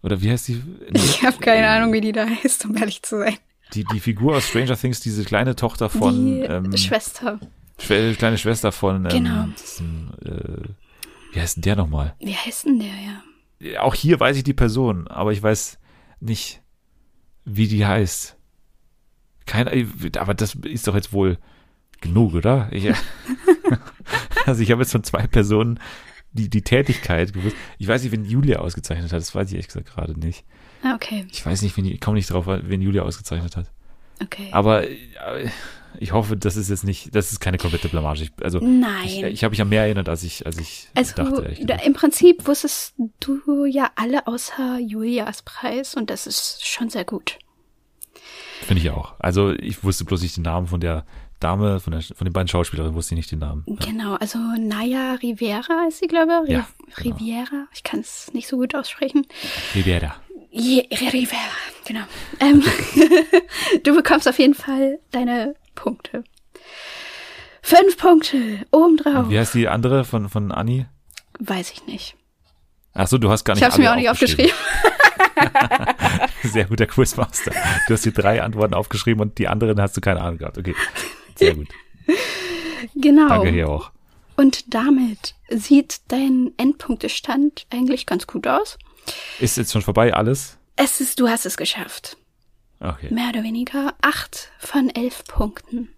Oder wie heißt die? Ich habe keine Ahnung, wie die da heißt, um ehrlich zu sein. Die, die Figur aus Stranger Things, diese kleine Tochter von, die ähm, Schwester. Schwe- kleine Schwester von, ähm, Genau. diesem, äh, wie heißt denn der nochmal? Wie heißt denn der, ja? Auch hier weiß ich die Person, aber ich weiß nicht, wie die heißt. Keine, aber das ist doch jetzt wohl Genug, oder? Ich, also ich habe jetzt von zwei Personen die, die Tätigkeit gewusst. Ich weiß nicht, wen Julia ausgezeichnet hat. Das weiß ich ehrlich gesagt gerade nicht. Ah, okay. Ich weiß nicht, wen, ich komme nicht drauf, wen Julia ausgezeichnet hat. Okay. Aber äh, ich hoffe, das ist jetzt nicht, das ist keine komplette Blamage. Also Nein. ich, ich habe mich an mehr erinnert, als ich, als ich Also dachte. im Prinzip wusstest du ja alle außer Julias Preis und das ist schon sehr gut. Finde ich auch. Also ich wusste bloß nicht den Namen von der Dame, von, der, von den beiden Schauspielerinnen wusste ich nicht den Namen. Genau, also Naya Rivera ist sie, glaube ich. Ja, genau. Riviera, ich kann es nicht so gut aussprechen. Rivera. Je, Rivera, genau. Ähm, du bekommst auf jeden Fall deine Punkte. Fünf Punkte, obendrauf. Und wie heißt die andere von, von Anni? Weiß ich nicht. Ach so, du hast gar Ich nicht habe es mir auch nicht aufgeschrieben. Sehr guter Quizmaster. Du hast die drei Antworten aufgeschrieben und die anderen hast du keine Ahnung gehabt. Okay, sehr gut. Genau. Danke hier auch. Und damit sieht dein Endpunktestand eigentlich ganz gut aus. Ist jetzt schon vorbei alles? Es ist, du hast es geschafft. Okay. Mehr oder weniger acht von elf Punkten.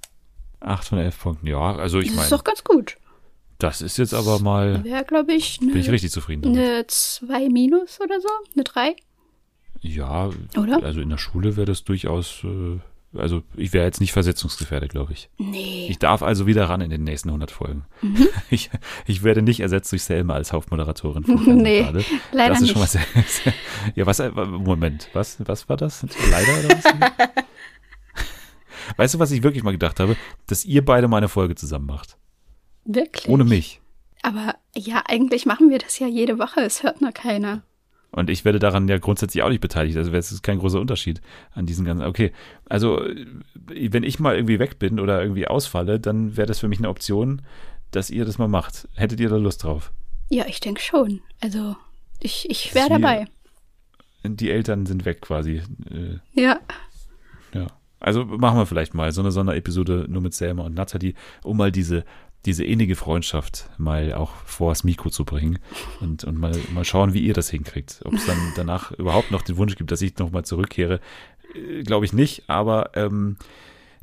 Acht von elf Punkten. Ja, also ich das ist meine, doch ganz gut. das ist jetzt aber mal, Wäre, glaube ich, bin ich richtig zufrieden damit. eine 2 minus oder so. Eine 3. Ja, Oder? also in der Schule wäre das durchaus, äh, also ich wäre jetzt nicht versetzungsgefährdet, glaube ich. Nee. Ich darf also wieder ran in den nächsten 100 Folgen. Mhm. Ich, ich werde nicht ersetzt durch Selma als Hauptmoderatorin. Nee, gerade. leider das ist schon mal nicht. sehr, sehr, ja, was, äh, Moment, was, was war das? Leider oder was? weißt du, was ich wirklich mal gedacht habe? Dass ihr beide mal eine Folge zusammen macht. Wirklich? Ohne mich. Aber ja, eigentlich machen wir das ja jede Woche. Es hört nur keiner. Und ich werde daran ja grundsätzlich auch nicht beteiligt. Also es ist kein großer Unterschied an diesen ganzen. Okay, also äh, wenn ich mal irgendwie weg bin oder irgendwie ausfalle, dann wäre das für mich eine Option, dass ihr das mal macht. Hättet ihr da Lust drauf? Ja, ich denke schon. Also, ich, ich wäre dabei. Die Eltern sind weg quasi. Äh, Ja. Ja. Also machen wir vielleicht mal so eine Sonderepisode nur mit Selma und Nathalie, um mal diese, diese innige Freundschaft mal auch vors Mikro zu bringen und, und mal, mal schauen, wie ihr das hinkriegt. Ob es dann danach überhaupt noch den Wunsch gibt, dass ich nochmal zurückkehre, äh, glaube ich nicht, aber ähm,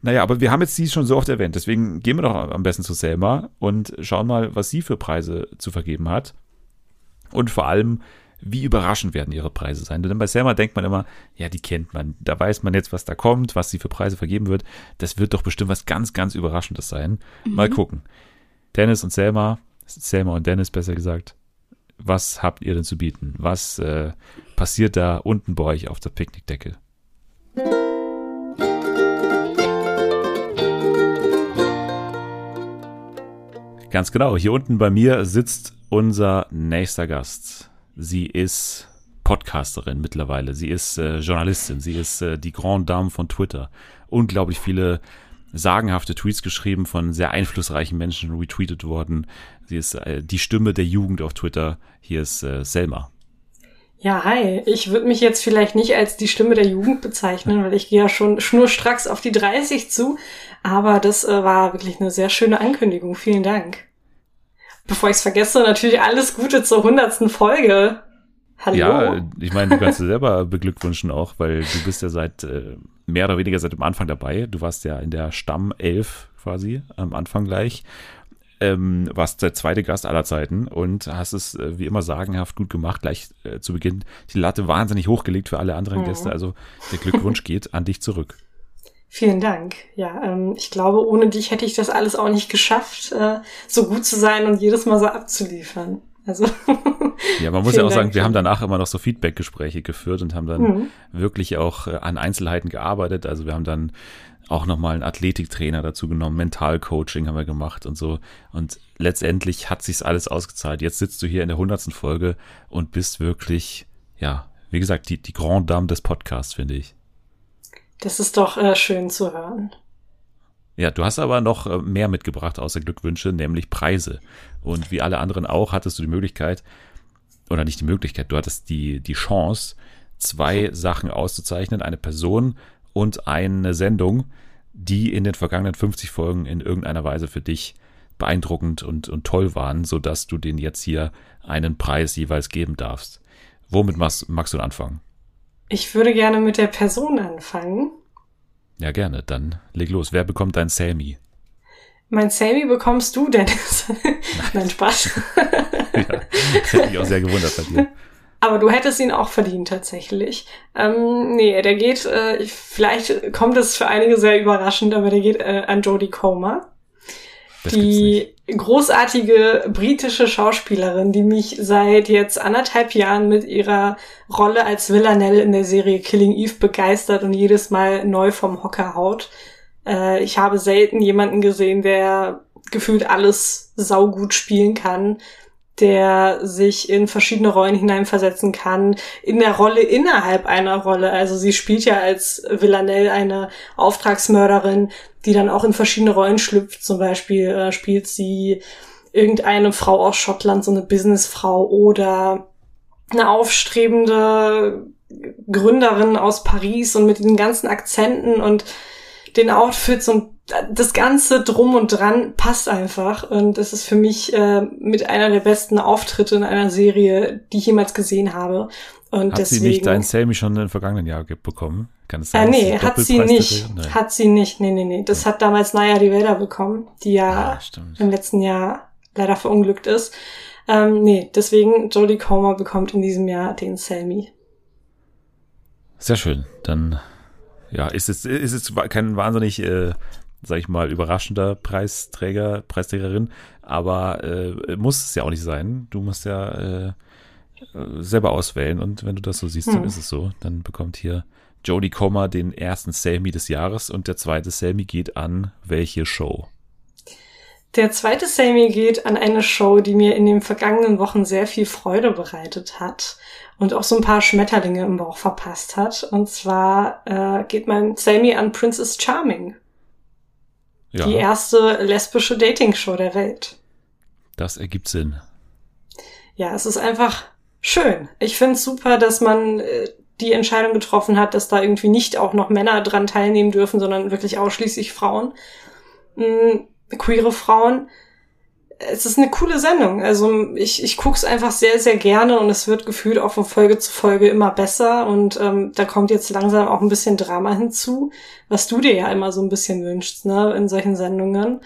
naja, aber wir haben jetzt sie schon so oft erwähnt, deswegen gehen wir doch am besten zu Selma und schauen mal, was sie für Preise zu vergeben hat. Und vor allem, wie überraschend werden ihre Preise sein. Denn bei Selma denkt man immer, ja, die kennt man. Da weiß man jetzt, was da kommt, was sie für Preise vergeben wird. Das wird doch bestimmt was ganz, ganz Überraschendes sein. Mal Mhm. gucken. Dennis und Selma, Selma und Dennis besser gesagt, was habt ihr denn zu bieten? Was äh, passiert da unten bei euch auf der Picknickdecke? Ganz genau. Hier unten bei mir sitzt unser nächster Gast. Sie ist Podcasterin mittlerweile. Sie ist äh, Journalistin. Sie ist äh, die Grande Dame von Twitter. Unglaublich viele sagenhafte Tweets geschrieben von sehr einflussreichen Menschen retweetet worden. Sie ist äh, die Stimme der Jugend auf Twitter. Hier ist äh, Selma. Ja, hi. Ich würde mich jetzt vielleicht nicht als die Stimme der Jugend bezeichnen, weil ich gehe ja schon schnurstracks auf die 30 zu. Aber das äh, war wirklich eine sehr schöne Ankündigung. Vielen Dank. Bevor ich es vergesse, natürlich alles Gute zur 100. Folge. Hallo. Ja, ich meine, du kannst dir selber beglückwünschen auch, weil du bist ja seit äh, mehr oder weniger seit dem Anfang dabei. Du warst ja in der Stamm 11 quasi am Anfang gleich. Ähm, warst der zweite Gast aller Zeiten und hast es äh, wie immer sagenhaft gut gemacht, gleich äh, zu Beginn die Latte wahnsinnig hochgelegt für alle anderen Mhm. Gäste. Also der Glückwunsch geht an dich zurück. Vielen Dank. Ja, ähm, ich glaube, ohne dich hätte ich das alles auch nicht geschafft, äh, so gut zu sein und jedes Mal so abzuliefern. Also Ja, man muss ja auch sagen, Dank. wir haben danach immer noch so Feedback-Gespräche geführt und haben dann Mhm. wirklich auch äh, an Einzelheiten gearbeitet. Also wir haben dann auch nochmal einen Athletiktrainer dazu genommen, Mentalcoaching haben wir gemacht und so. Und letztendlich hat sich's alles ausgezahlt. Jetzt sitzt du hier in der hundertsten Folge und bist wirklich, ja, wie gesagt, die, die Grande Dame des Podcasts, finde ich. das ist doch äh, schön zu hören. Ja, du hast aber noch äh, mehr mitgebracht außer Glückwünsche, nämlich Preise. Und wie alle anderen auch, hattest du die Möglichkeit, oder nicht die Möglichkeit, du hattest die, die Chance, zwei Sachen auszuzeichnen, eine Person und eine Sendung, die in den vergangenen 50 Folgen in irgendeiner Weise für dich beeindruckend und, und toll waren, sodass du denen jetzt hier einen Preis jeweils geben darfst. Womit magst, magst du anfangen? Ich würde gerne mit der Person anfangen. Ja, gerne. Dann leg los. Wer bekommt dein Selmi? Mein Sammy bekommst du, Dennis. Nein, Spaß. ja, das hätte mich auch sehr gewundert bei dir. Aber du hättest ihn auch verdient, tatsächlich. Ähm, nee, der geht, äh, ich- vielleicht kommt es für einige sehr überraschend, aber der geht äh, an Jodie Comer. die großartige britische Schauspielerin, die mich seit jetzt anderthalb Jahren mit ihrer Rolle als Villanelle in der Serie Killing Eve begeistert und jedes Mal neu vom Hocker haut. Äh, ich habe selten jemanden gesehen, der gefühlt alles saugut spielen kann, der sich in verschiedene Rollen hineinversetzen kann, in der Rolle innerhalb einer Rolle. Also sie spielt ja als Villanelle eine Auftragsmörderin, die dann auch in verschiedene Rollen schlüpft. Zum Beispiel äh, spielt sie irgendeine Frau aus Schottland, so eine Businessfrau oder eine aufstrebende Gründerin aus Paris und mit den ganzen Akzenten und den Outfits und das ganze drum und dran passt einfach und das ist für mich äh, mit einer der besten Auftritte in einer Serie, die ich jemals gesehen habe und Hat deswegen sie nicht dein Sammy schon im vergangenen Jahr bekommen? Kann es äh, sein? dass nee, hat sie nicht. Nein. Hat sie nicht. Nee, nee, nee. Das hat damals Naya Rivera bekommen, die ja im letzten Jahr leider verunglückt ist. Ähm, nee, deswegen Jodie Comer bekommt in diesem Jahr den Selmy. Sehr schön. Dann ja, ist es ist es kein wahnsinnig, äh, sag ich mal, überraschender Preisträger, Preisträgerin, aber äh, muss es ja auch nicht sein. Du musst ja äh, äh, selber auswählen und wenn du das so siehst, dann Hm. ist es so. Dann bekommt hier Jodie Comer den ersten Selmy des Jahres und der zweite Selmy geht an welche Show? Der zweite Sammy geht an eine Show, die mir in den vergangenen Wochen sehr viel Freude bereitet hat und auch so ein paar Schmetterlinge im Bauch verpasst hat. Und zwar äh, geht mein Sammy an Princess Charming, Ja, die erste lesbische Dating-Show der Welt. das ergibt Sinn. Ja, es ist einfach schön. Ich finde es super, dass man äh, die Entscheidung getroffen hat, dass da irgendwie nicht auch noch Männer dran teilnehmen dürfen, sondern wirklich ausschließlich Frauen. Mm, queere Frauen. Es ist eine coole Sendung. Also ich, ich gucke es einfach sehr, sehr gerne und es wird gefühlt auch von Folge zu Folge immer besser und ähm, da kommt jetzt langsam auch ein bisschen Drama hinzu, was du dir ja immer so ein bisschen wünschst, ne, in solchen Sendungen.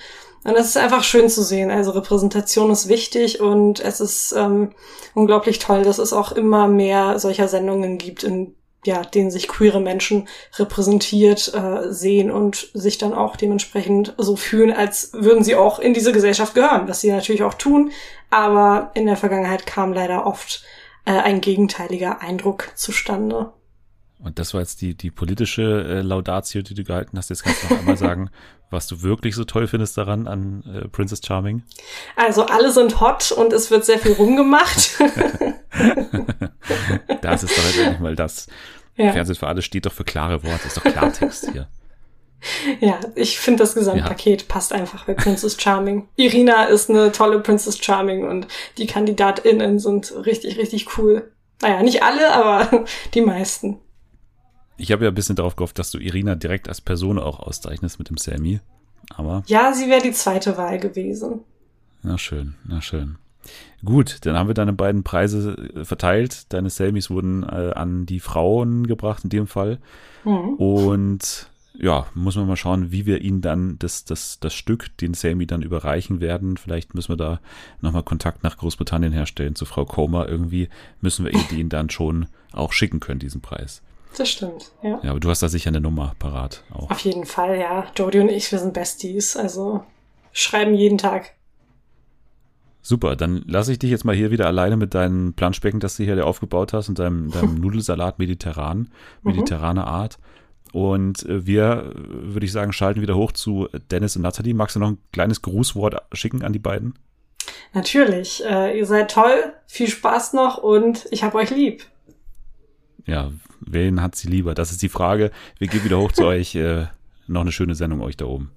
Und es ist einfach schön zu sehen. Also Repräsentation ist wichtig und es ist ähm, unglaublich toll, dass es auch immer mehr solcher Sendungen gibt, in ja, denen sich queere Menschen repräsentiert äh, sehen und sich dann auch dementsprechend so fühlen, als würden sie auch in diese Gesellschaft gehören, was sie natürlich auch tun. Aber in der Vergangenheit kam leider oft äh, ein gegenteiliger Eindruck zustande. Und das war jetzt die, die politische äh, Laudatio, die du gehalten hast. Jetzt kannst du noch einmal sagen, was du wirklich so toll findest daran an äh, Princess Charming. Also alle sind hot und es wird sehr viel rumgemacht. Das ist doch jetzt endlich mal das. Ja. Fernsehen für alle steht doch für klare Worte. Ist doch Klartext hier. Ja, ich finde das Gesamtpaket passt einfach bei Princess Charming. Irina ist eine tolle Princess Charming und die KandidatInnen sind richtig, richtig cool. Naja, nicht alle, aber die meisten. Ich habe ja ein bisschen darauf gehofft, dass du Irina direkt als Person auch auszeichnest mit dem Sammy. Aber, Ja, sie wäre die zweite Wahl gewesen. na schön, na schön. Gut, dann haben wir deine beiden Preise äh, verteilt. Deine Sammys wurden äh, an die Frauen gebracht in dem Fall. Mhm. Und ja, muss man mal schauen, wie wir ihnen dann das, das, das Stück, den Sammy dann überreichen werden. Vielleicht müssen wir da nochmal Kontakt nach Großbritannien herstellen zu Frau Comer. Irgendwie müssen wir ihr den dann schon auch schicken können, diesen Preis. Das stimmt, ja. Ja, aber du hast da sicher eine Nummer parat auch. Auf jeden Fall, ja. Jodie und ich, wir sind Besties. Also schreiben jeden Tag. Super, dann lasse ich dich jetzt mal hier wieder alleine mit deinem Planschbecken, das du hier aufgebaut hast und deinem, deinem Nudelsalat mediterran, Mhm. mediterrane Art. Und äh, wir, äh, würde ich sagen, schalten wieder hoch zu Dennis und Nathalie. Magst du noch ein kleines Grußwort schicken an die beiden? Natürlich. Äh, ihr seid toll. Viel Spaß noch und ich hab euch lieb. Ja, wen hat sie lieber? Das ist die Frage. Wir gehen wieder hoch zu euch. Äh, noch eine schöne Sendung euch da oben.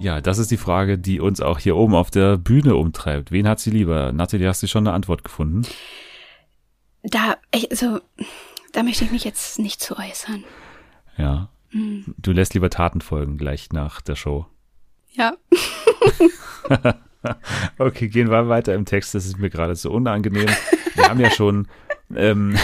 Ja, das ist die Frage, die uns auch hier oben auf der Bühne umtreibt. Wen hat sie lieber? Nathalie, hast du schon eine Antwort gefunden? Da, also, da möchte ich mich jetzt nicht zu äußern. Ja. Hm. Du lässt lieber Taten folgen gleich nach der Show. Ja. okay, gehen wir weiter im Text. Das ist mir gerade so unangenehm. Wir haben ja schon, ähm,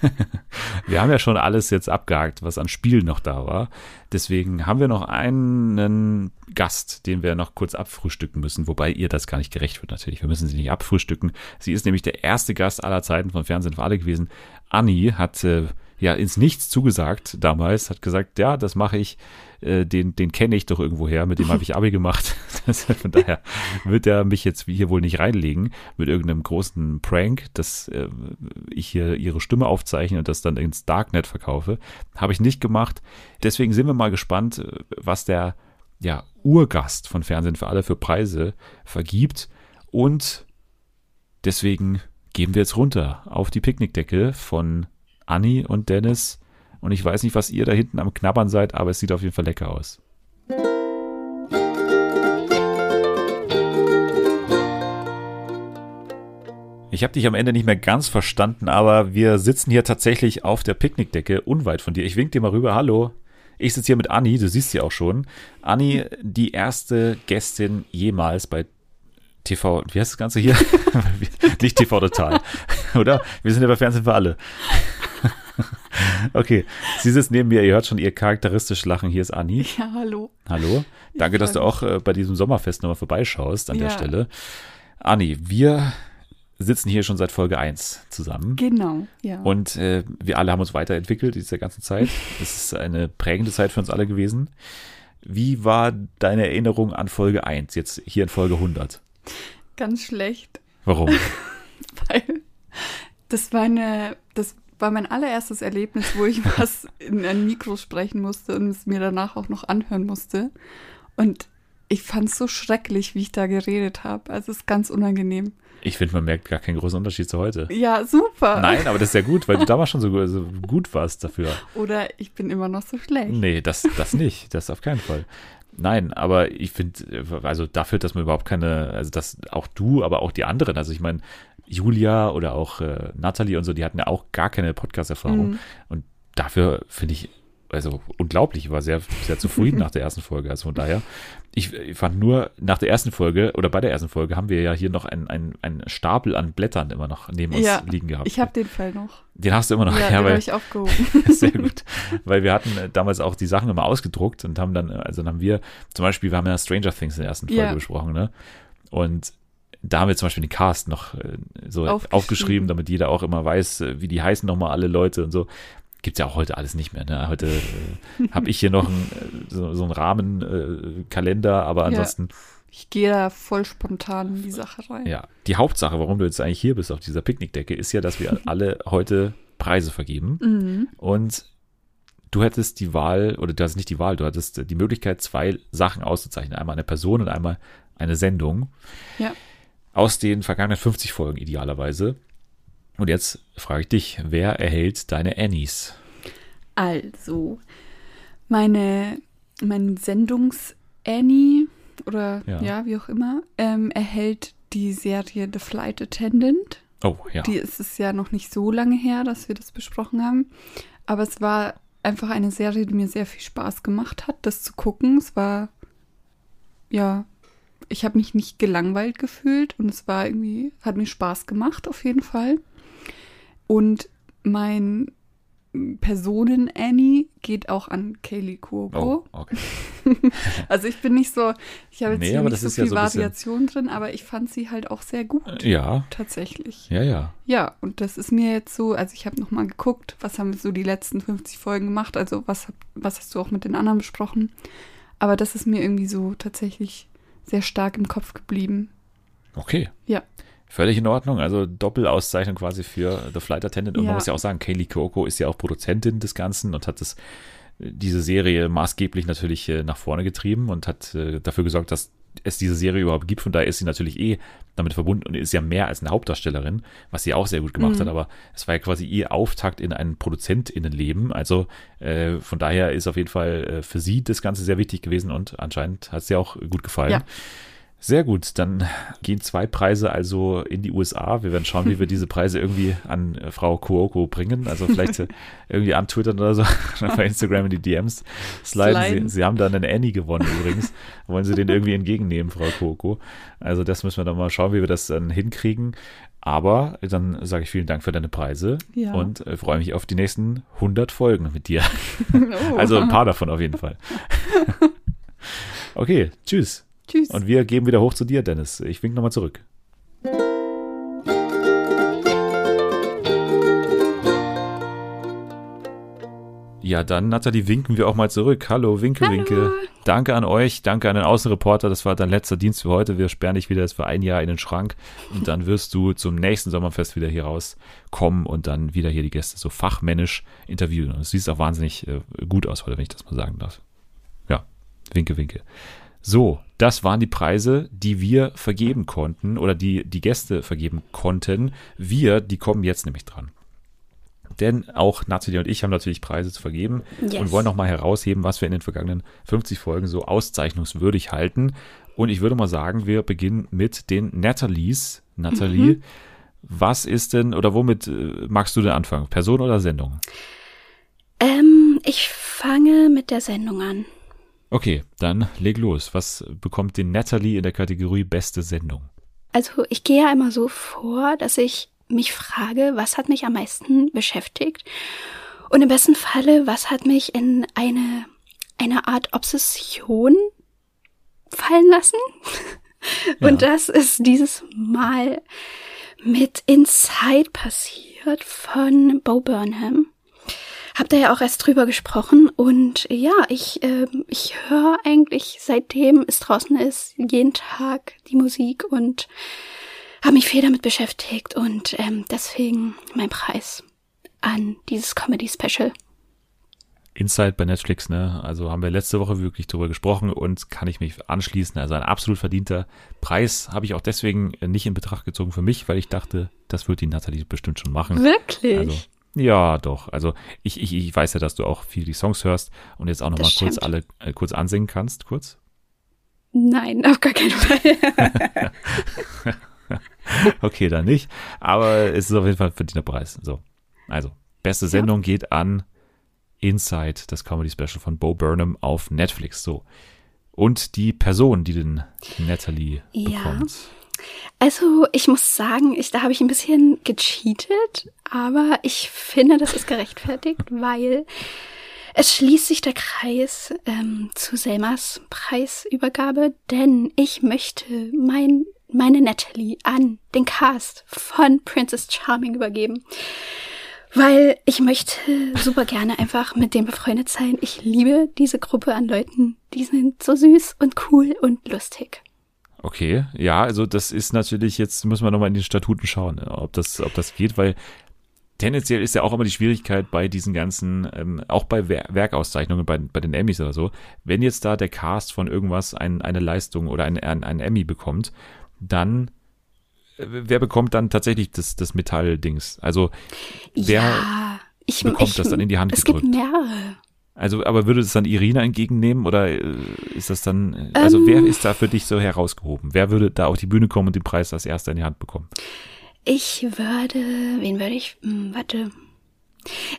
wir haben ja schon alles jetzt abgehakt, was an Spielen noch da war. Deswegen haben wir noch einen Gast, den wir noch kurz abfrühstücken müssen, wobei ihr das gar nicht gerecht wird natürlich. Wir müssen sie nicht abfrühstücken. Sie ist nämlich der erste Gast aller Zeiten von Fernsehen für alle gewesen. Anni hat äh, ja ins Nichts zugesagt damals, hat gesagt, ja, das mache ich, äh, den, den kenne ich doch irgendwo her, mit dem habe ich Abi gemacht. Das, von daher wird er mich jetzt hier wohl nicht reinlegen mit irgendeinem großen Prank, dass äh, ich hier ihre Stimme aufzeichne und das dann ins Darknet verkaufe. Habe ich nicht gemacht. Deswegen sind wir mal gespannt, äh, was der ja, Urgast von Fernsehen für alle für Preise vergibt. Und deswegen gehen wir jetzt runter auf die Picknickdecke von Anni und Dennis. Und ich weiß nicht, was ihr da hinten am Knabbern seid, aber es sieht auf jeden Fall lecker aus. Ich habe dich am Ende nicht mehr ganz verstanden, aber wir sitzen hier tatsächlich auf der Picknickdecke unweit von dir. Ich wink dir mal rüber. Hallo. Ich sitze hier mit Anni, du siehst sie auch schon. Anni, die erste Gästin jemals bei TV, wie heißt das Ganze hier? Nicht TV Total, oder? Wir sind ja bei Fernsehen für alle. okay, sie sitzt neben mir, ihr hört schon ihr charakteristisch Lachen. Hier ist Anni. Ja, hallo. Hallo. Danke, dass du auch äh, bei diesem Sommerfest nochmal vorbeischaust an ja. der Stelle. Anni, wir sitzen hier schon seit Folge 1 zusammen. Genau, ja. Und äh, wir alle haben uns weiterentwickelt in dieser ganzen Zeit. Es ist eine prägende Zeit für uns alle gewesen. Wie war deine Erinnerung an Folge 1, jetzt hier in Folge 100? Ganz schlecht. Warum? Weil das war eine, das war mein allererstes Erlebnis, wo ich was in ein Mikro sprechen musste und es mir danach auch noch anhören musste. Und ich fand es so schrecklich, wie ich da geredet habe. Also es ist ganz unangenehm. Ich finde, man merkt gar keinen großen Unterschied zu heute. Ja, super. Nein, aber das ist ja gut, weil du damals schon so, so gut warst dafür. Oder ich bin immer noch so schlecht. Nee, das, das nicht. Das auf keinen Fall. Nein, aber ich finde, also dafür, dass man überhaupt keine, also dass auch du, aber auch die anderen, also ich meine, Julia oder auch äh, Natalie und so, die hatten ja auch gar keine Podcast-Erfahrung. Mhm. Und dafür finde ich, also unglaublich, ich war sehr, sehr zufrieden nach der ersten Folge. Also von daher, ich, ich, fand nur nach der ersten Folge oder bei der ersten Folge haben wir ja hier noch einen ein Stapel an Blättern immer noch neben uns ja, liegen gehabt. Ich habe den Fall noch. Den hast du immer noch, ja, ja den habe ich aufgehoben. sehr gut, weil wir hatten damals auch die Sachen immer ausgedruckt und haben dann, also dann haben wir zum Beispiel, wir haben ja Stranger Things in der ersten Folge ja. besprochen, ne? Und da haben wir zum Beispiel den Cast noch äh, so aufgeschrieben. aufgeschrieben. damit jeder auch immer weiß, äh, wie die heißen nochmal alle Leute und so. Gibt's ja auch heute alles nicht mehr. Ne? Heute äh, habe ich hier noch ein, äh, so, so einen Rahmenkalender, äh, aber ansonsten. Ja. Ich gehe da voll spontan in die Sache rein. Ja, die Hauptsache, warum du jetzt eigentlich hier bist auf dieser Picknickdecke, ist ja, dass wir alle heute Preise vergeben. Mhm. Und du hättest die Wahl, oder du hast nicht die Wahl, du hattest die Möglichkeit, zwei Sachen auszuzeichnen. Einmal eine Person und einmal eine Sendung. Ja aus den vergangenen 50 Folgen idealerweise. Und jetzt frage ich dich, wer erhält deine Annies? Also, meine, mein Sendungs-Annie oder ja. ja. wie auch immer, ähm, erhält die Serie The Flight Attendant. Oh, ja. Die ist es ja noch nicht so lange her, dass wir das besprochen haben. Aber es war einfach eine Serie, die mir sehr viel Spaß gemacht hat, das zu gucken. Es war ja ich habe mich nicht gelangweilt gefühlt und es war irgendwie, hat mir Spaß gemacht auf jeden Fall. Und mein Personen-Annie geht auch an Kaylee Kuogo. Oh, okay. also ich bin nicht so, ich habe jetzt nee, hier nicht so viel ja so Variation drin, aber ich fand sie halt auch sehr gut. Ja. Tatsächlich. Ja, ja. Ja, und das ist mir jetzt so, also ich habe nochmal geguckt, was haben wir so die letzten 50 Folgen gemacht, also was, was hast du auch mit den anderen besprochen. Aber das ist mir irgendwie so tatsächlich sehr stark im Kopf geblieben. Okay. Ja. Völlig in Ordnung. Also Doppelauszeichnung quasi für The Flight Attendant. Und ja. man muss ja auch sagen, Kaylee Cuoco ist ja auch Produzentin des Ganzen und hat das, diese Serie maßgeblich natürlich äh, nach vorne getrieben und hat äh, dafür gesorgt, dass es diese Serie überhaupt gibt. Von daher ist sie natürlich eh damit verbunden und ist ja mehr als eine Hauptdarstellerin, was sie auch sehr gut gemacht mhm. hat. Aber es war ja quasi ihr Auftakt in ein Produzentinnenleben. Also äh, von daher ist auf jeden Fall äh, für sie das Ganze sehr wichtig gewesen und anscheinend hat es ihr auch gut gefallen. Ja. Sehr gut, dann gehen zwei Preise also in die USA. Wir werden schauen, wie wir diese Preise irgendwie an äh, Frau Kuoko bringen. Also vielleicht äh, irgendwie antwittern oder so, bei Instagram in die DMs sliden. Sliden. Sie, Sie haben da einen Annie gewonnen übrigens. Wollen Sie den irgendwie entgegennehmen, Frau Kuoko? Also das müssen wir dann mal schauen, wie wir das dann hinkriegen. Aber dann sage ich vielen Dank für deine Preise Ja. und äh, freue mich auf die nächsten 100 Folgen mit dir. Oh. Also ein paar davon auf jeden Fall. Okay, tschüss. Tschüss. Und wir geben wieder hoch zu dir, Dennis. Ich wink nochmal zurück. Ja, dann, Nathalie, winken wir auch mal zurück. Hallo, Winke, Winke. Danke an euch, danke an den Außenreporter. Das war dein letzter Dienst für heute. Wir sperren dich wieder jetzt für ein Jahr in den Schrank und dann wirst du zum nächsten Sommerfest wieder hier rauskommen und dann wieder hier die Gäste so fachmännisch interviewen. Und du siehst auch wahnsinnig äh, gut aus heute, wenn ich das mal sagen darf. Ja, Winke, Winke. So, das waren die Preise, die wir vergeben konnten oder die die Gäste vergeben konnten. Wir, die kommen jetzt nämlich dran. Denn auch Nathalie und ich haben natürlich Preise zu vergeben Yes. und wollen nochmal herausheben, was wir in den vergangenen 50 Folgen so auszeichnungswürdig halten. Und ich würde mal sagen, wir beginnen mit den Nathalies. Nathalie, Mhm. was ist denn oder womit äh, magst du denn anfangen? Person oder Sendung? Ähm, ich fange mit der Sendung an. Okay, dann leg los. Was bekommt den Natalie in der Kategorie beste Sendung? Also ich gehe ja immer so vor, dass ich mich frage, was hat mich am meisten beschäftigt? Und im besten Falle, was hat mich in eine, eine Art Obsession fallen lassen? Und das ist dieses Mal mit Inside passiert von Bo Burnham. Habt ihr ja auch erst drüber gesprochen und ja, ich, ähm, ich höre eigentlich seitdem es draußen ist, jeden Tag die Musik und habe mich viel damit beschäftigt und ähm, deswegen mein Preis an dieses Comedy Special. Inside bei Netflix, ne? Also haben wir letzte Woche wirklich drüber gesprochen und kann ich mich anschließen. Also ein absolut verdienter Preis habe ich auch deswegen nicht in Betracht gezogen für mich, weil ich dachte, das wird die Nathalie bestimmt schon machen. Wirklich? Also, ja, doch. Also ich, ich, ich weiß ja, dass du auch viel die Songs hörst und jetzt auch noch Das mal kurz alle äh, kurz ansingen kannst, kurz. Nein, auf gar keinen Fall. okay, dann nicht. Aber es ist auf jeden Fall ein verdienter Preis. So. Also, beste Sendung geht an Inside, das Comedy Special von Bo Burnham auf Netflix. So. Und die Person, die den Natalie Ja. bekommt. Also, ich muss sagen, ich, da habe ich ein bisschen gecheatet, aber ich finde, das ist gerechtfertigt, weil es schließt sich der Kreis ähm, zu Selmas Preisübergabe, denn ich möchte mein, meine Natalie an den Cast von Princess Charming übergeben. Weil ich möchte super gerne einfach mit dem befreundet sein. Ich liebe diese Gruppe an Leuten. Die sind so süß und cool und lustig. Okay, ja, also das ist natürlich, jetzt müssen wir nochmal in den Statuten schauen, ne, ob das, ob das geht, weil tendenziell ist ja auch immer die Schwierigkeit bei diesen ganzen, ähm, auch bei Wer Werkauszeichnungen, bei, bei den Emmys oder so, wenn jetzt da der Cast von irgendwas ein, eine Leistung oder ein, ein, ein Emmy bekommt, dann äh, wer bekommt dann tatsächlich das, das Metalldings? Also wer ja, ich, bekommt ich, das dann in die Hand Es gedrückt? gibt mehrere. Also, aber würde es dann Irina entgegennehmen oder äh, ist das dann, äh, also Ähm. wer ist da für dich so herausgehoben? Wer würde da auf die Bühne kommen und den Preis als erster in die Hand bekommen? Ich würde, wen würde ich, hm, warte.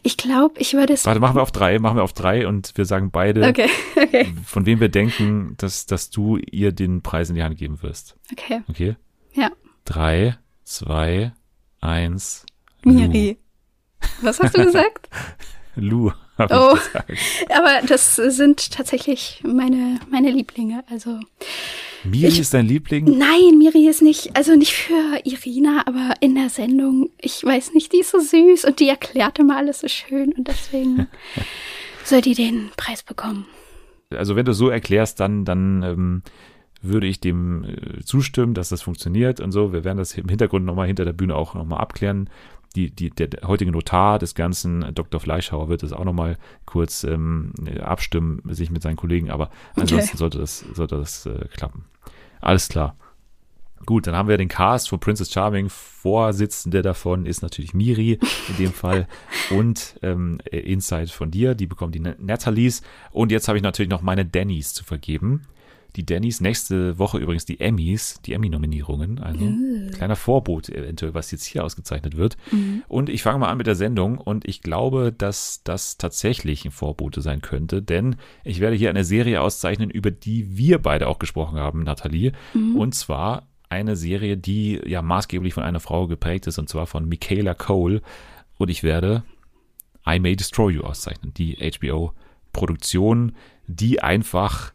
Ich glaube, ich würde es. Warte, machen wir auf drei, machen wir auf drei und wir sagen beide, Okay, okay. von wem wir denken, dass, dass du ihr den Preis in die Hand geben wirst. Okay. Okay? Ja. Drei, zwei, eins. Miri. Was hast du gesagt? Hab Oh, aber das sind tatsächlich meine, meine Lieblinge. Also, Miri Ich- ist dein Liebling? nein, Miri ist nicht, also nicht für Irina, aber in der Sendung, ich weiß nicht, die ist so süß und die erklärt immer alles so schön und deswegen soll die den Preis bekommen. also wenn du so erklärst, dann, dann ähm, würde ich dem äh, zustimmen, dass das funktioniert und so. Wir werden das im Hintergrund nochmal hinter der Bühne auch nochmal abklären. Die, die, der heutige Notar des Ganzen, äh, Dr. Fleischhauer, wird das auch nochmal kurz ähm, abstimmen, sich mit seinen Kollegen, aber ansonsten Okay. sollte das, sollte das äh, klappen. Alles klar. Gut, dann haben wir den Cast von Princess Charming. Vorsitzende davon ist natürlich Miri in dem Fall und ähm, äh, Inside von dir. Die bekommen die Na- Nathalies. Und jetzt habe ich natürlich noch meine Dannys zu vergeben. Die Dannys. Nächste Woche übrigens die Emmys, die Emmy-Nominierungen. Also Uh. kleiner Vorbot eventuell, was jetzt hier ausgezeichnet wird. Mhm. Und ich fange mal an mit der Sendung und ich glaube, dass das tatsächlich ein Vorbote sein könnte, denn ich werde hier eine Serie auszeichnen, über die wir beide auch gesprochen haben, Nathalie. Mhm. Und zwar eine Serie, die ja maßgeblich von einer Frau geprägt ist, und zwar von Michaela Cole. Und ich werde I May Destroy You auszeichnen, die HBO-Produktion, die einfach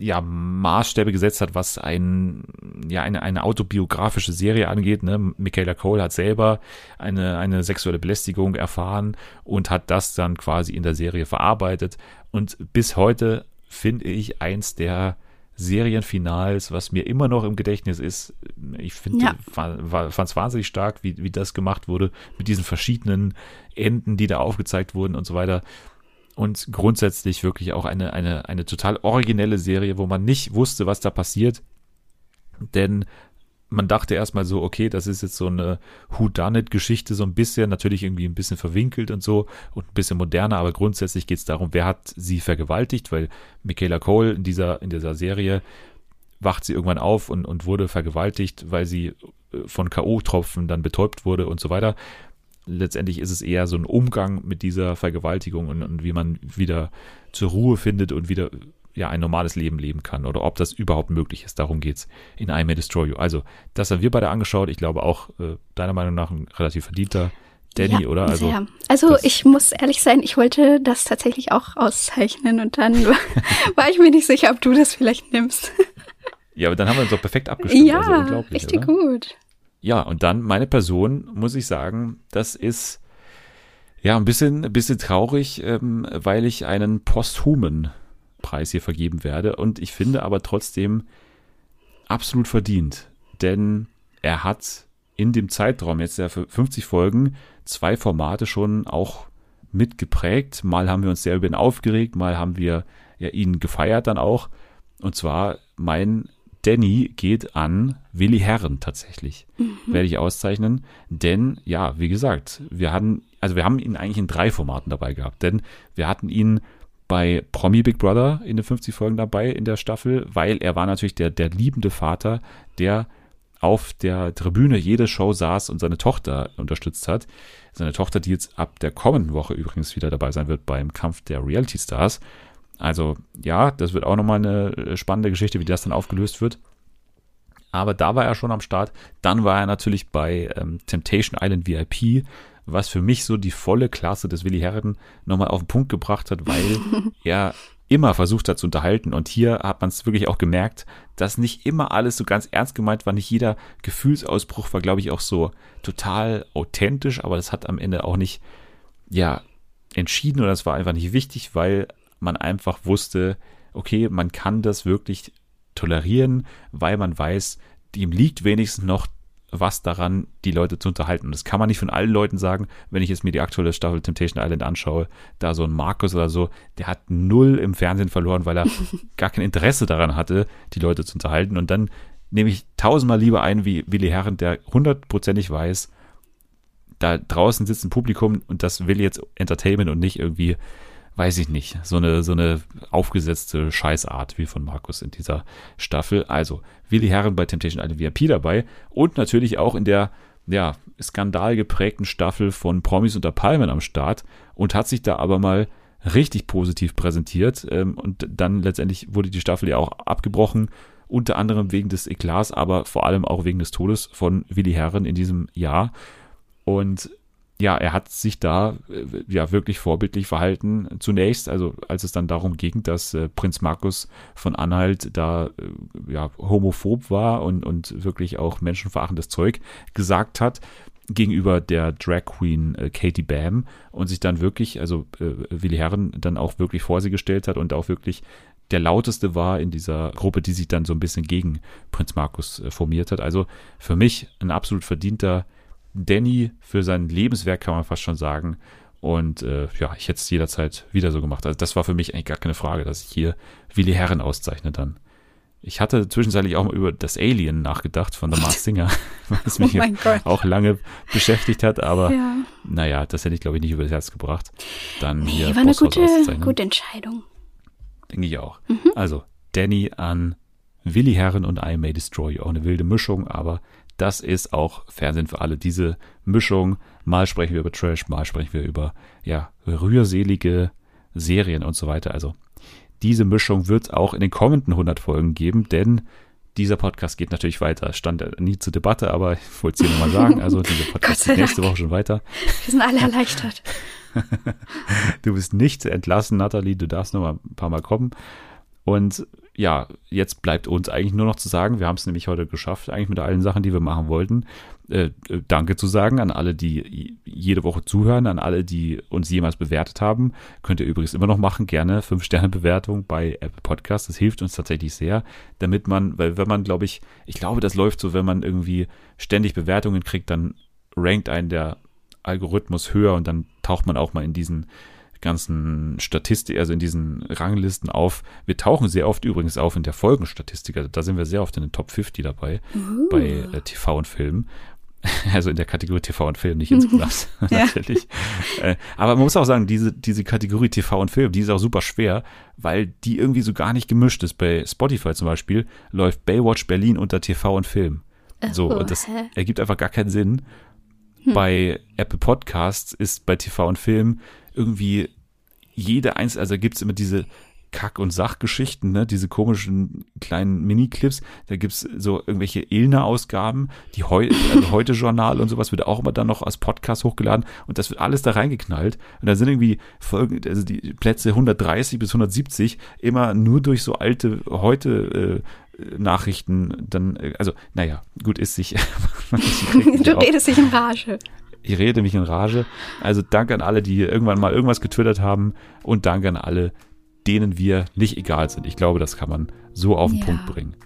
ja, Maßstäbe gesetzt hat, was ein, ja, eine, eine autobiografische Serie angeht. Ne? Michaela Cole hat selber eine, eine sexuelle Belästigung erfahren und hat das dann quasi in der Serie verarbeitet. Und bis heute finde ich eins der Serienfinals, was mir immer noch im Gedächtnis ist. Ich finde, Ja. fand es wahnsinnig stark, wie, wie das gemacht wurde, mit diesen verschiedenen Enden, die da aufgezeigt wurden und so weiter und grundsätzlich wirklich auch eine, eine, eine total originelle Serie, wo man nicht wusste, was da passiert. Denn man dachte erstmal so, okay, das ist jetzt so eine Whodunit-Geschichte, so ein bisschen, natürlich irgendwie ein bisschen verwinkelt und so und ein bisschen moderner, aber grundsätzlich geht es darum, wer hat sie vergewaltigt, weil Michaela Cole in dieser, in dieser Serie wacht sie irgendwann auf und, und wurde vergewaltigt, weil sie äh, von K.O.-Tropfen dann betäubt wurde und so weiter letztendlich ist es eher so ein Umgang mit dieser Vergewaltigung und, und wie man wieder zur Ruhe findet und wieder ja ein normales Leben leben kann oder ob das überhaupt möglich ist. Darum geht's in I May Destroy You. Also, das haben wir beide angeschaut. Ich glaube auch äh, deiner Meinung nach ein relativ verdienter Danny, ja, oder? Also, sehr. also ich muss ehrlich sein, ich wollte das tatsächlich auch auszeichnen und dann war ich mir nicht sicher, ob du das vielleicht nimmst. ja, aber dann haben wir uns doch perfekt abgestimmt. ja, also richtig oder? gut. Ja, und dann meine Person, muss ich sagen, das ist ja ein bisschen, ein bisschen traurig, ähm, weil ich einen posthumen Preis hier vergeben werde. Und ich finde aber trotzdem absolut verdient. Denn er hat in dem Zeitraum jetzt ja für 50 Folgen zwei Formate schon auch mitgeprägt. Mal haben wir uns sehr über ihn aufgeregt, mal haben wir ja ihn gefeiert dann auch. Und zwar mein Danny geht an Willi Herren tatsächlich. Mhm. Werde ich auszeichnen. Denn, ja, wie gesagt, wir hatten, also wir haben ihn eigentlich in drei Formaten dabei gehabt. Denn wir hatten ihn bei Promi Big Brother in den 50 Folgen dabei in der Staffel, weil er war natürlich der, der liebende Vater, der auf der Tribüne jede Show saß und seine Tochter unterstützt hat. Seine Tochter, die jetzt ab der kommenden Woche übrigens wieder dabei sein wird beim Kampf der Reality Stars. Also ja, das wird auch nochmal eine äh, spannende Geschichte, wie das dann aufgelöst wird. Aber da war er schon am Start. Dann war er natürlich bei ähm, Temptation Island VIP, was für mich so die volle Klasse des Willi Herren nochmal auf den Punkt gebracht hat, weil er immer versucht hat zu unterhalten. Und hier hat man es wirklich auch gemerkt, dass nicht immer alles so ganz ernst gemeint war. Nicht jeder Gefühlsausbruch war, glaube ich, auch so total authentisch, aber das hat am Ende auch nicht, ja, entschieden oder das war einfach nicht wichtig, weil man einfach wusste, okay, man kann das wirklich tolerieren, weil man weiß, ihm liegt wenigstens noch was daran, die Leute zu unterhalten. Und das kann man nicht von allen Leuten sagen, wenn ich jetzt mir die aktuelle Staffel Temptation Island anschaue, da so ein Markus oder so, der hat null im Fernsehen verloren, weil er gar kein Interesse daran hatte, die Leute zu unterhalten. Und dann nehme ich tausendmal lieber ein wie Willi Herren, der hundertprozentig weiß, da draußen sitzt ein Publikum und das will jetzt Entertainment und nicht irgendwie, weiß ich nicht, so eine, so eine aufgesetzte Scheißart wie von Markus in dieser Staffel. Also, Willi Herren bei Temptation Island VIP dabei und natürlich auch in der, ja, skandalgeprägten Staffel von Promis unter Palmen am Start und hat sich da aber mal richtig positiv präsentiert ähm, und dann letztendlich wurde die Staffel ja auch abgebrochen, unter anderem wegen des Eklats, aber vor allem auch wegen des Todes von Willi Herren in diesem Jahr. Und ja, er hat sich da äh, ja wirklich vorbildlich verhalten. Zunächst, also als es dann darum ging, dass äh, Prinz Markus von Anhalt da äh, ja homophob war und, und wirklich auch menschenverachtendes Zeug gesagt hat gegenüber der Drag Queen äh, Katie Bam und sich dann wirklich, also äh, Willi Herren dann auch wirklich vor sie gestellt hat und auch wirklich der lauteste war in dieser Gruppe, die sich dann so ein bisschen gegen Prinz Markus formiert hat. Also für mich ein absolut verdienter Danny für sein Lebenswerk, kann man fast schon sagen. Und äh, ja, ich hätte es jederzeit wieder so gemacht. Also das war für mich eigentlich gar keine Frage, dass ich hier Willi Herren auszeichne dann. Ich hatte zwischenzeitlich auch mal über das Alien nachgedacht von The Mars Singer, was mich Oh mein Gott. auch lange beschäftigt hat, aber Ja. naja, das hätte ich glaube ich nicht über das Herz gebracht. Dann hier Nee, war eine gute, gute Entscheidung. Denke ich auch. Mhm. Also, Danny an Willi Herren und I May Destroy You. Auch eine wilde Mischung, aber das ist auch Fernsehen für alle. Diese Mischung, mal sprechen wir über Trash, mal sprechen wir über ja, rührselige Serien und so weiter. Also diese Mischung wird es auch in den kommenden 100 Folgen geben, denn dieser Podcast geht natürlich weiter. Stand nie zur Debatte, aber ich wollte es hier nochmal sagen. Also dieser Podcast geht nächste Woche schon weiter. Wir sind alle erleichtert. du bist nicht entlassen, Nathalie. Du darfst noch mal ein paar Mal kommen. Und ja, jetzt bleibt uns eigentlich nur noch zu sagen, wir haben es nämlich heute geschafft, eigentlich mit allen Sachen, die wir machen wollten. Äh, äh, danke zu sagen an alle, die jede Woche zuhören, an alle, die uns jemals bewertet haben. Könnt ihr übrigens immer noch machen, gerne 5-Sterne-Bewertung bei Apple Podcasts. Das hilft uns tatsächlich sehr, damit man, weil wenn man, glaube ich, ich glaube, das läuft so, wenn man irgendwie ständig Bewertungen kriegt, dann rankt einen der Algorithmus höher und dann taucht man auch mal in diesen ganzen Statistik, also in diesen Ranglisten auf. Wir tauchen sehr oft übrigens auf in der Folgenstatistik. Also da sind wir sehr oft in den Top 50 dabei Uh. bei äh, TV und Film. Also in der Kategorie TV und Film, nicht insgesamt, natürlich. Äh, aber man muss auch sagen, diese, diese Kategorie TV und Film, die ist auch super schwer, weil die irgendwie so gar nicht gemischt ist. Bei Spotify zum Beispiel läuft Baywatch Berlin unter TV und Film. So, Oh, und das hä? ergibt einfach gar keinen Sinn. Hm. Bei Apple Podcasts ist bei TV und Film irgendwie jede eins, also gibt's immer diese Kack- und Sachgeschichten, ne? diese komischen kleinen Mini-Clips. Da gibt's so irgendwelche Ilna-Ausgaben, die heu also Heute-Journal und sowas wird auch immer dann noch als Podcast hochgeladen und das wird alles da reingeknallt. Und da sind irgendwie Folgen, also die Plätze 130 bis 170 immer nur durch so alte Heute- äh, Nachrichten dann, äh, also, naja, gut ist sich. Du redest dich in Rage. Ich rede mich in Rage. Also danke an alle, die irgendwann mal irgendwas getwittert haben und danke an alle, denen wir nicht egal sind. Ich glaube, das kann man so auf den Ja. Punkt bringen.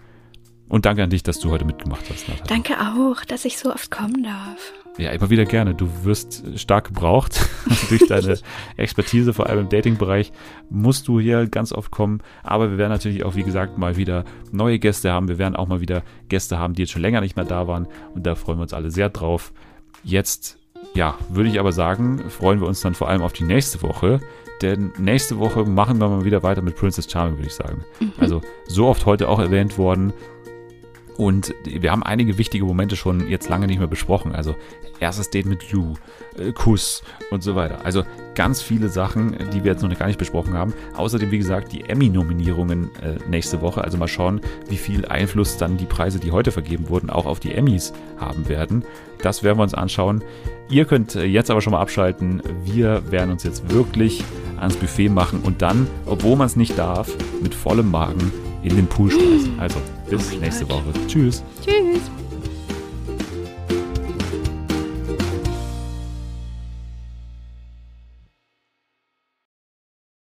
Und danke an dich, dass du heute mitgemacht hast, Nathalie. Danke auch, dass ich so oft kommen darf. Ja, immer wieder gerne. Du wirst stark gebraucht durch deine Expertise, vor allem im Dating-Bereich. Musst du hier ganz oft kommen. Aber wir werden natürlich auch, wie gesagt, mal wieder neue Gäste haben. Wir werden auch mal wieder Gäste haben, die jetzt schon länger nicht mehr da waren. Und da freuen wir uns alle sehr drauf. Jetzt, ja, würde ich aber sagen, freuen wir uns dann vor allem auf die nächste Woche. Denn nächste Woche machen wir mal wieder weiter mit Princess Charming, würde ich sagen. Mhm. Also so oft heute auch erwähnt worden. Und wir haben einige wichtige Momente schon jetzt lange nicht mehr besprochen. Also erstes Date mit Lou, äh, Kuss und so weiter. Also ganz viele Sachen, die wir jetzt noch gar nicht besprochen haben. Außerdem, wie gesagt, die Emmy-Nominierungen äh, nächste Woche. Also mal schauen, wie viel Einfluss dann die Preise, die heute vergeben wurden, auch auf die Emmys haben werden. Das werden wir uns anschauen. Ihr könnt äh, jetzt aber schon mal abschalten. Wir werden uns jetzt wirklich ans Buffet machen und dann, obwohl man es nicht darf, mit vollem Magen in den Pool schmeißen. Also bis nächste Woche. Tschüss. Tschüss.